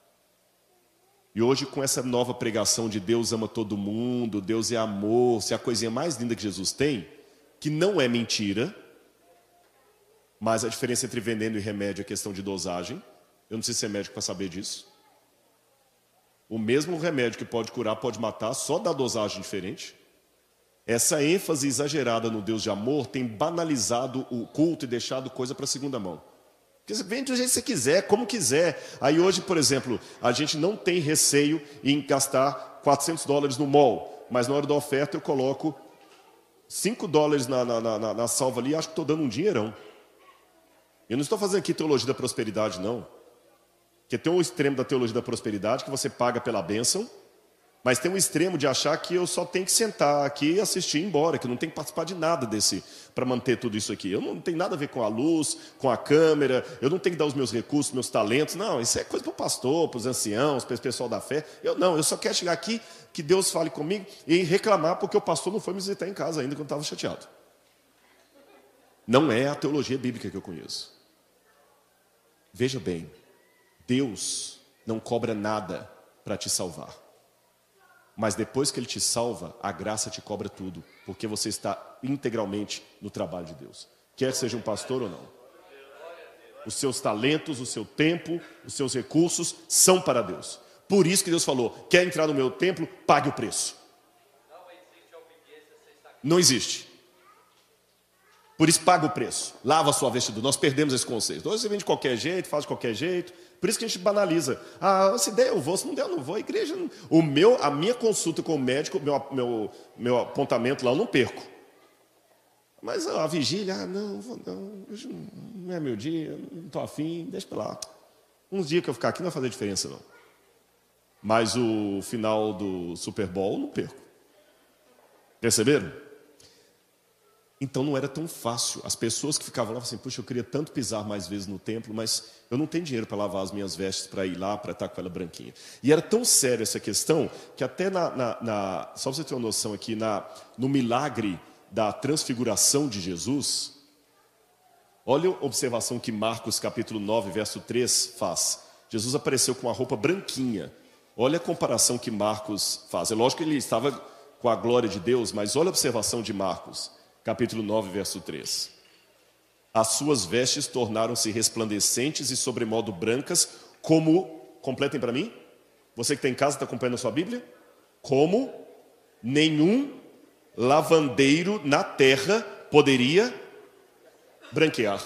E hoje, com essa nova pregação de Deus ama todo mundo, Deus é amor, se é a coisinha mais linda que Jesus tem, que não é mentira, mas a diferença entre veneno e remédio é questão de dosagem. Eu não sei se é médico para saber disso. O mesmo remédio que pode curar pode matar, só dá dosagem diferente. Essa ênfase exagerada no Deus de amor tem banalizado o culto e deixado coisa para segunda mão. Porque você vem do jeito que você quiser, como quiser. Aí hoje, por exemplo, a gente não tem receio em gastar 400 dólares no mall, mas na hora da oferta eu coloco 5 dólares na, na, na, na salva ali e acho que estou dando um dinheirão. Eu não estou fazendo aqui teologia da prosperidade, não. Porque tem um extremo da teologia da prosperidade que você paga pela bênção, mas tem um extremo de achar que eu só tenho que sentar aqui e assistir e ir embora, que eu não tenho que participar de nada desse para manter tudo isso aqui. Eu não tenho nada a ver com a luz, com a câmera, eu não tenho que dar os meus recursos, meus talentos. Não, isso é coisa para o pastor, para os anciãos, para o pessoal da fé. Eu não, eu só quero chegar aqui, que Deus fale comigo e reclamar porque o pastor não foi me visitar em casa ainda quando estava chateado. Não é a teologia bíblica que eu conheço. Veja bem, Deus não cobra nada para te salvar. Mas depois que Ele te salva, a graça te cobra tudo, porque você está integralmente no trabalho de Deus. Quer seja um pastor ou não. Os seus talentos, o seu tempo, os seus recursos são para Deus. Por isso que Deus falou: quer entrar no meu templo, pague o preço. Não existe. Por isso paga o preço. Lava a sua vestidura. Nós perdemos esse conceito. Hoje você vem de qualquer jeito, faz de qualquer jeito. Por isso que a gente banaliza. Ah, se der, eu vou. Se não der, eu não vou. A igreja. Não... O meu, a minha consulta com o médico, meu, meu, meu apontamento lá, eu não perco. Mas a vigília, ah, não, vou, não, não é meu dia, não estou afim, deixa para lá. Uns dias que eu ficar aqui não vai fazer diferença, não. Mas o final do Super Bowl, não perco. Perceberam? Então não era tão fácil. As pessoas que ficavam lá assim, puxa, eu queria tanto pisar mais vezes no templo, mas eu não tenho dinheiro para lavar as minhas vestes para ir lá, para estar com ela branquinha. E era tão séria essa questão que até na, na, na só para você ter uma noção aqui, na, no milagre da transfiguração de Jesus, olha a observação que Marcos capítulo 9, verso 3 faz. Jesus apareceu com uma roupa branquinha. Olha a comparação que Marcos faz. É lógico que ele estava com a glória de Deus, mas olha a observação de Marcos capítulo 9, verso 3. As suas vestes tornaram-se resplandecentes e sobremodo brancas, como, completem para mim, você que está em casa, está acompanhando a sua Bíblia? Como nenhum lavandeiro na terra poderia branquear.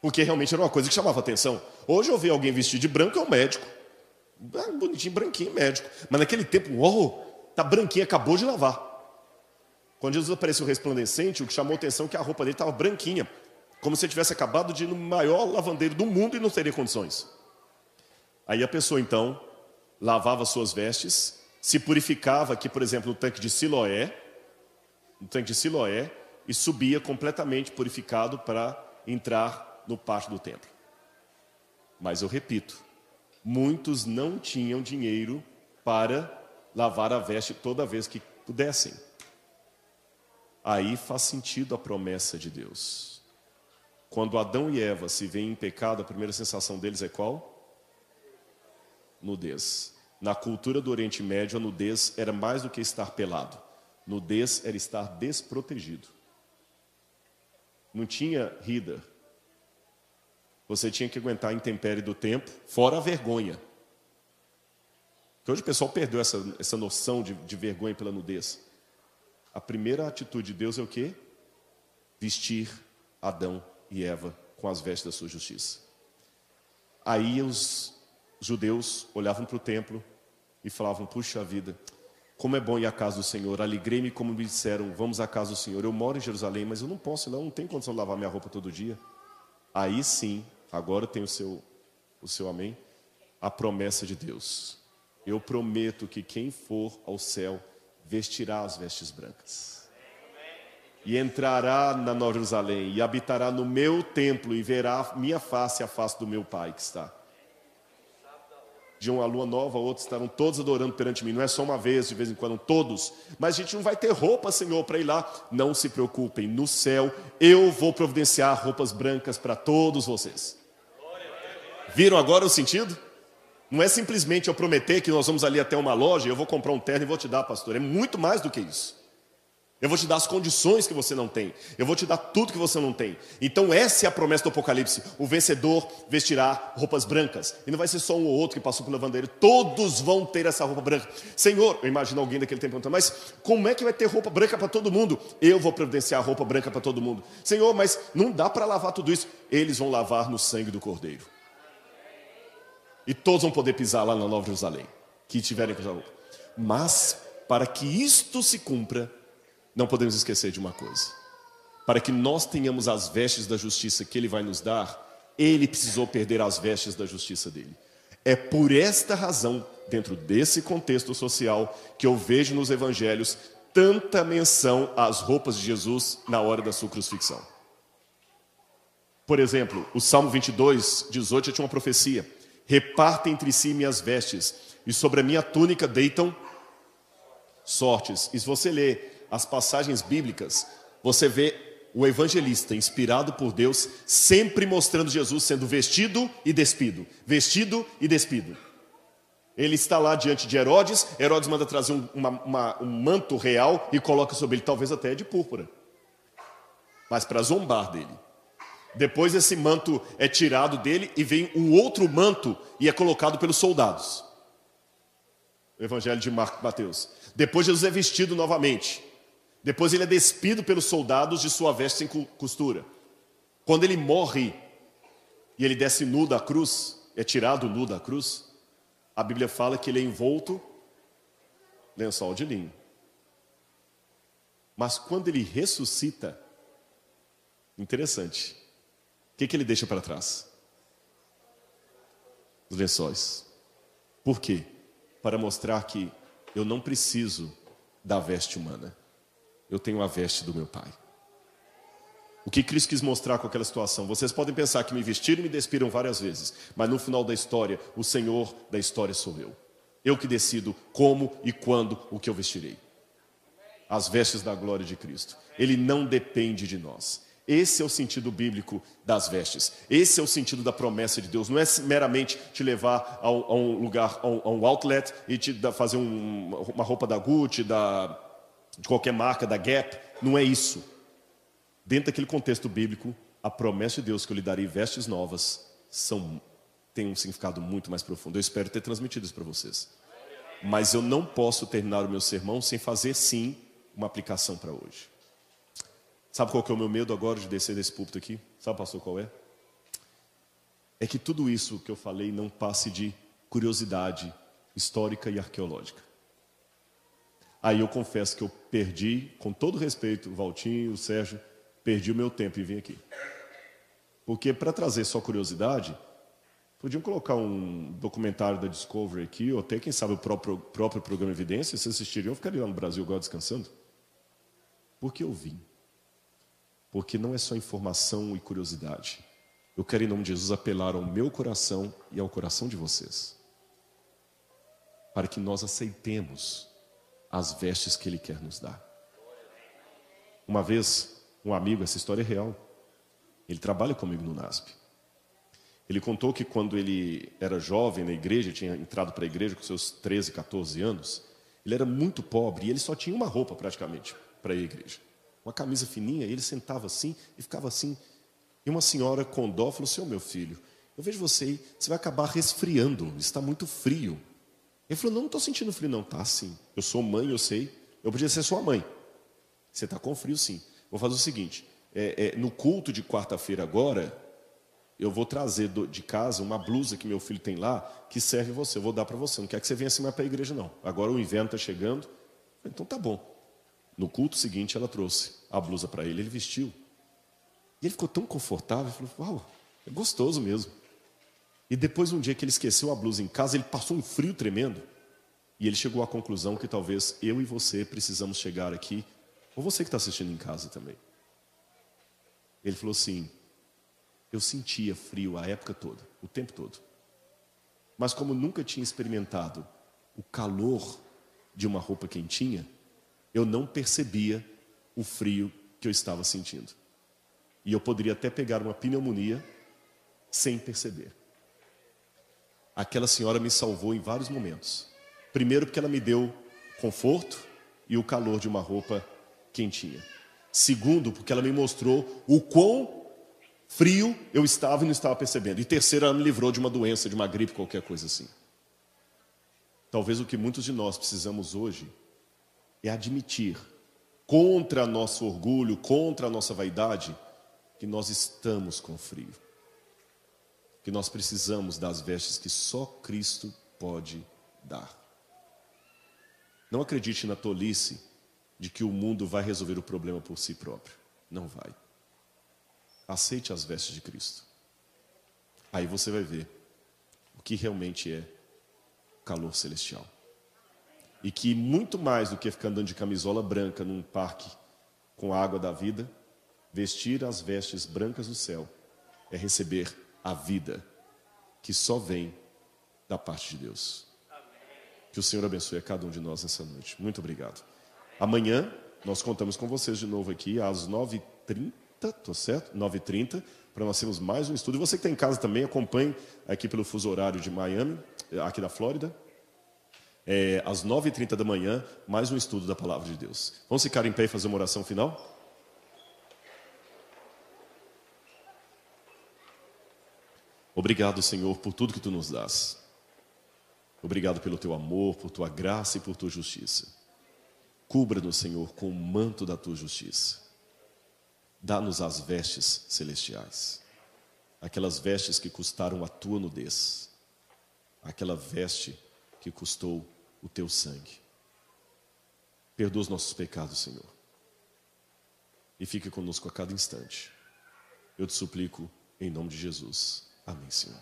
Porque realmente era uma coisa que chamava atenção. Hoje eu ver alguém vestido de branco é um médico. Ah, bonitinho, branquinho, médico. Mas naquele tempo, uou, tá branquinho, acabou de lavar. Quando Jesus apareceu resplandecente, o que chamou atenção é que a roupa dele estava branquinha, como se ele tivesse acabado de ir no maior lavandeiro do mundo e não teria condições. Aí a pessoa então lavava suas vestes, se purificava aqui, por exemplo, no tanque de Siloé, no tanque de Siloé, e subia completamente purificado para entrar no pátio do templo. Mas eu repito, muitos não tinham dinheiro para lavar a veste toda vez que pudessem aí faz sentido a promessa de Deus. Quando Adão e Eva se veem em pecado, a primeira sensação deles é qual? Nudez. Na cultura do Oriente Médio, a nudez era mais do que estar pelado. Nudez era estar desprotegido. Não tinha rida. Você tinha que aguentar a intempérie do tempo, fora a vergonha. Porque hoje o pessoal perdeu essa, essa noção de, de vergonha pela nudez. A primeira atitude de Deus é o quê? Vestir Adão e Eva com as vestes da sua justiça. Aí os judeus olhavam para o templo e falavam: Puxa vida, como é bom ir à casa do Senhor. Alegrei-me como me disseram: Vamos à casa do Senhor. Eu moro em Jerusalém, mas eu não posso, não, não tenho condição de lavar minha roupa todo dia. Aí sim, agora tem o seu, o seu amém, a promessa de Deus. Eu prometo que quem for ao céu vestirá as vestes brancas. E entrará na Nova Jerusalém e habitará no meu templo e verá minha face a face do meu Pai que está de uma lua nova, outros estarão todos adorando perante mim. Não é só uma vez, de vez em quando, todos. Mas a gente não vai ter roupa, Senhor, para ir lá. Não se preocupem, no céu eu vou providenciar roupas brancas para todos vocês. Viram agora o sentido? Não é simplesmente eu prometer que nós vamos ali até uma loja e eu vou comprar um terno e vou te dar, pastor. É muito mais do que isso. Eu vou te dar as condições que você não tem. Eu vou te dar tudo que você não tem. Então, essa é a promessa do Apocalipse. O vencedor vestirá roupas brancas. E não vai ser só um ou outro que passou pelo lavandeiro. Todos vão ter essa roupa branca. Senhor, eu imagino alguém daquele tempo perguntando, mas como é que vai ter roupa branca para todo mundo? Eu vou providenciar roupa branca para todo mundo. Senhor, mas não dá para lavar tudo isso. Eles vão lavar no sangue do Cordeiro. E todos vão poder pisar lá na Nova Jerusalém. Que tiverem que usar. Mas, para que isto se cumpra, não podemos esquecer de uma coisa: para que nós tenhamos as vestes da justiça que Ele vai nos dar, Ele precisou perder as vestes da justiça dele. É por esta razão, dentro desse contexto social, que eu vejo nos evangelhos tanta menção às roupas de Jesus na hora da sua crucifixão. Por exemplo, o Salmo 22, 18 tinha uma profecia: Repartem entre si minhas vestes, e sobre a minha túnica deitam sortes. E se você ler as passagens bíblicas, você vê o evangelista, inspirado por Deus, sempre mostrando Jesus sendo vestido e despido, vestido e despido. Ele está lá diante de Herodes, Herodes manda trazer um, uma, uma, um manto real e coloca sobre ele, talvez até de púrpura, mas para zombar dele. Depois esse manto é tirado dele e vem um outro manto e é colocado pelos soldados. O Evangelho de Marcos Mateus. Depois Jesus é vestido novamente. Depois ele é despido pelos soldados de sua veste sem costura. Quando ele morre e ele desce nu da cruz, é tirado nu da cruz, a Bíblia fala que ele é envolto lençol de linho. Mas quando ele ressuscita, interessante, que, que ele deixa para trás? Os lençóis. Por quê? Para mostrar que eu não preciso da veste humana eu tenho a veste do meu Pai. O que Cristo quis mostrar com aquela situação? Vocês podem pensar que me vestiram e me despiram várias vezes, mas no final da história, o Senhor da história sou eu. Eu que decido como e quando o que eu vestirei. As vestes da glória de Cristo. Ele não depende de nós. Esse é o sentido bíblico das vestes. Esse é o sentido da promessa de Deus. Não é meramente te levar a um, lugar, a um, outlet e te fazer uma roupa da Gucci, da de qualquer marca, da Gap, não é isso. Dentro daquele contexto bíblico, a promessa de Deus que eu lhe darei vestes novas são, tem um significado muito mais profundo. Eu espero ter transmitido isso para vocês. Mas eu não posso terminar o meu sermão sem fazer, sim, uma aplicação para hoje. Sabe qual que é o meu medo agora de descer desse púlpito aqui? Sabe, pastor, qual é? É que tudo isso que eu falei não passe de curiosidade histórica e arqueológica. Aí eu confesso que eu perdi, com todo respeito, o Valtinho, o Sérgio, perdi o meu tempo e vim aqui. Porque para trazer só curiosidade, podiam colocar um documentário da Discovery aqui, ou até, quem sabe, o próprio, próprio programa Evidência, vocês assistiriam, eu ficaria lá no Brasil agora descansando. Por que eu vim? Porque não é só informação e curiosidade. Eu quero, em nome de Jesus, apelar ao meu coração e ao coração de vocês. Para que nós aceitemos as vestes que Ele quer nos dar. Uma vez, um amigo, essa história é real, ele trabalha comigo no NASP. Ele contou que quando ele era jovem na igreja, tinha entrado para a igreja com seus 13, 14 anos, ele era muito pobre e ele só tinha uma roupa praticamente para ir à igreja. Uma camisa fininha, e ele sentava assim e ficava assim. E uma senhora com dó falou: Senhor, meu filho, eu vejo você aí, você vai acabar resfriando, está muito frio. Ele falou: Não, não estou sentindo frio, não. Tá sim. Eu sou mãe, eu sei. Eu podia ser sua mãe. Você está com frio, sim. Vou fazer o seguinte: é, é, no culto de quarta-feira agora, eu vou trazer do, de casa uma blusa que meu filho tem lá, que serve você. Eu vou dar para você. Não quer que você venha assim mais para a igreja, não. Agora o inverno está chegando. Então tá bom. No culto seguinte, ela trouxe a blusa para ele. Ele vestiu. E ele ficou tão confortável. Falou: Uau, é gostoso mesmo. E depois, um dia que ele esqueceu a blusa em casa, ele passou um frio tremendo. E ele chegou à conclusão que talvez eu e você precisamos chegar aqui, ou você que está assistindo em casa também. Ele falou assim: eu sentia frio a época toda, o tempo todo. Mas como nunca tinha experimentado o calor de uma roupa quentinha, eu não percebia o frio que eu estava sentindo. E eu poderia até pegar uma pneumonia sem perceber. Aquela senhora me salvou em vários momentos. Primeiro, porque ela me deu conforto e o calor de uma roupa quentinha. Segundo, porque ela me mostrou o quão frio eu estava e não estava percebendo. E terceiro, ela me livrou de uma doença, de uma gripe, qualquer coisa assim. Talvez o que muitos de nós precisamos hoje é admitir, contra nosso orgulho, contra nossa vaidade, que nós estamos com frio. Que nós precisamos das vestes que só Cristo pode dar. Não acredite na tolice de que o mundo vai resolver o problema por si próprio. Não vai. Aceite as vestes de Cristo. Aí você vai ver o que realmente é calor celestial. E que muito mais do que ficar andando de camisola branca num parque com a água da vida, vestir as vestes brancas do céu é receber a vida que só vem da parte de Deus. Que o Senhor abençoe a cada um de nós nessa noite. Muito obrigado. Amanhã nós contamos com vocês de novo aqui às 9h30 tô certo? 9h30, para nós termos mais um estudo. E você que está em casa também, acompanhe aqui pelo fuso horário de Miami, aqui da Flórida. É, às 9h30 da manhã, mais um estudo da Palavra de Deus. Vamos ficar em pé e fazer uma oração final? Obrigado, Senhor, por tudo que Tu nos dás. Obrigado pelo Teu amor, por Tua graça e por Tua justiça. Cubra-nos, Senhor, com o manto da Tua justiça. Dá-nos as vestes celestiais, aquelas vestes que custaram a tua nudez, aquela veste que custou o teu sangue. Perdoa os nossos pecados, Senhor, e fique conosco a cada instante. Eu te suplico em nome de Jesus. Amém, Senhor.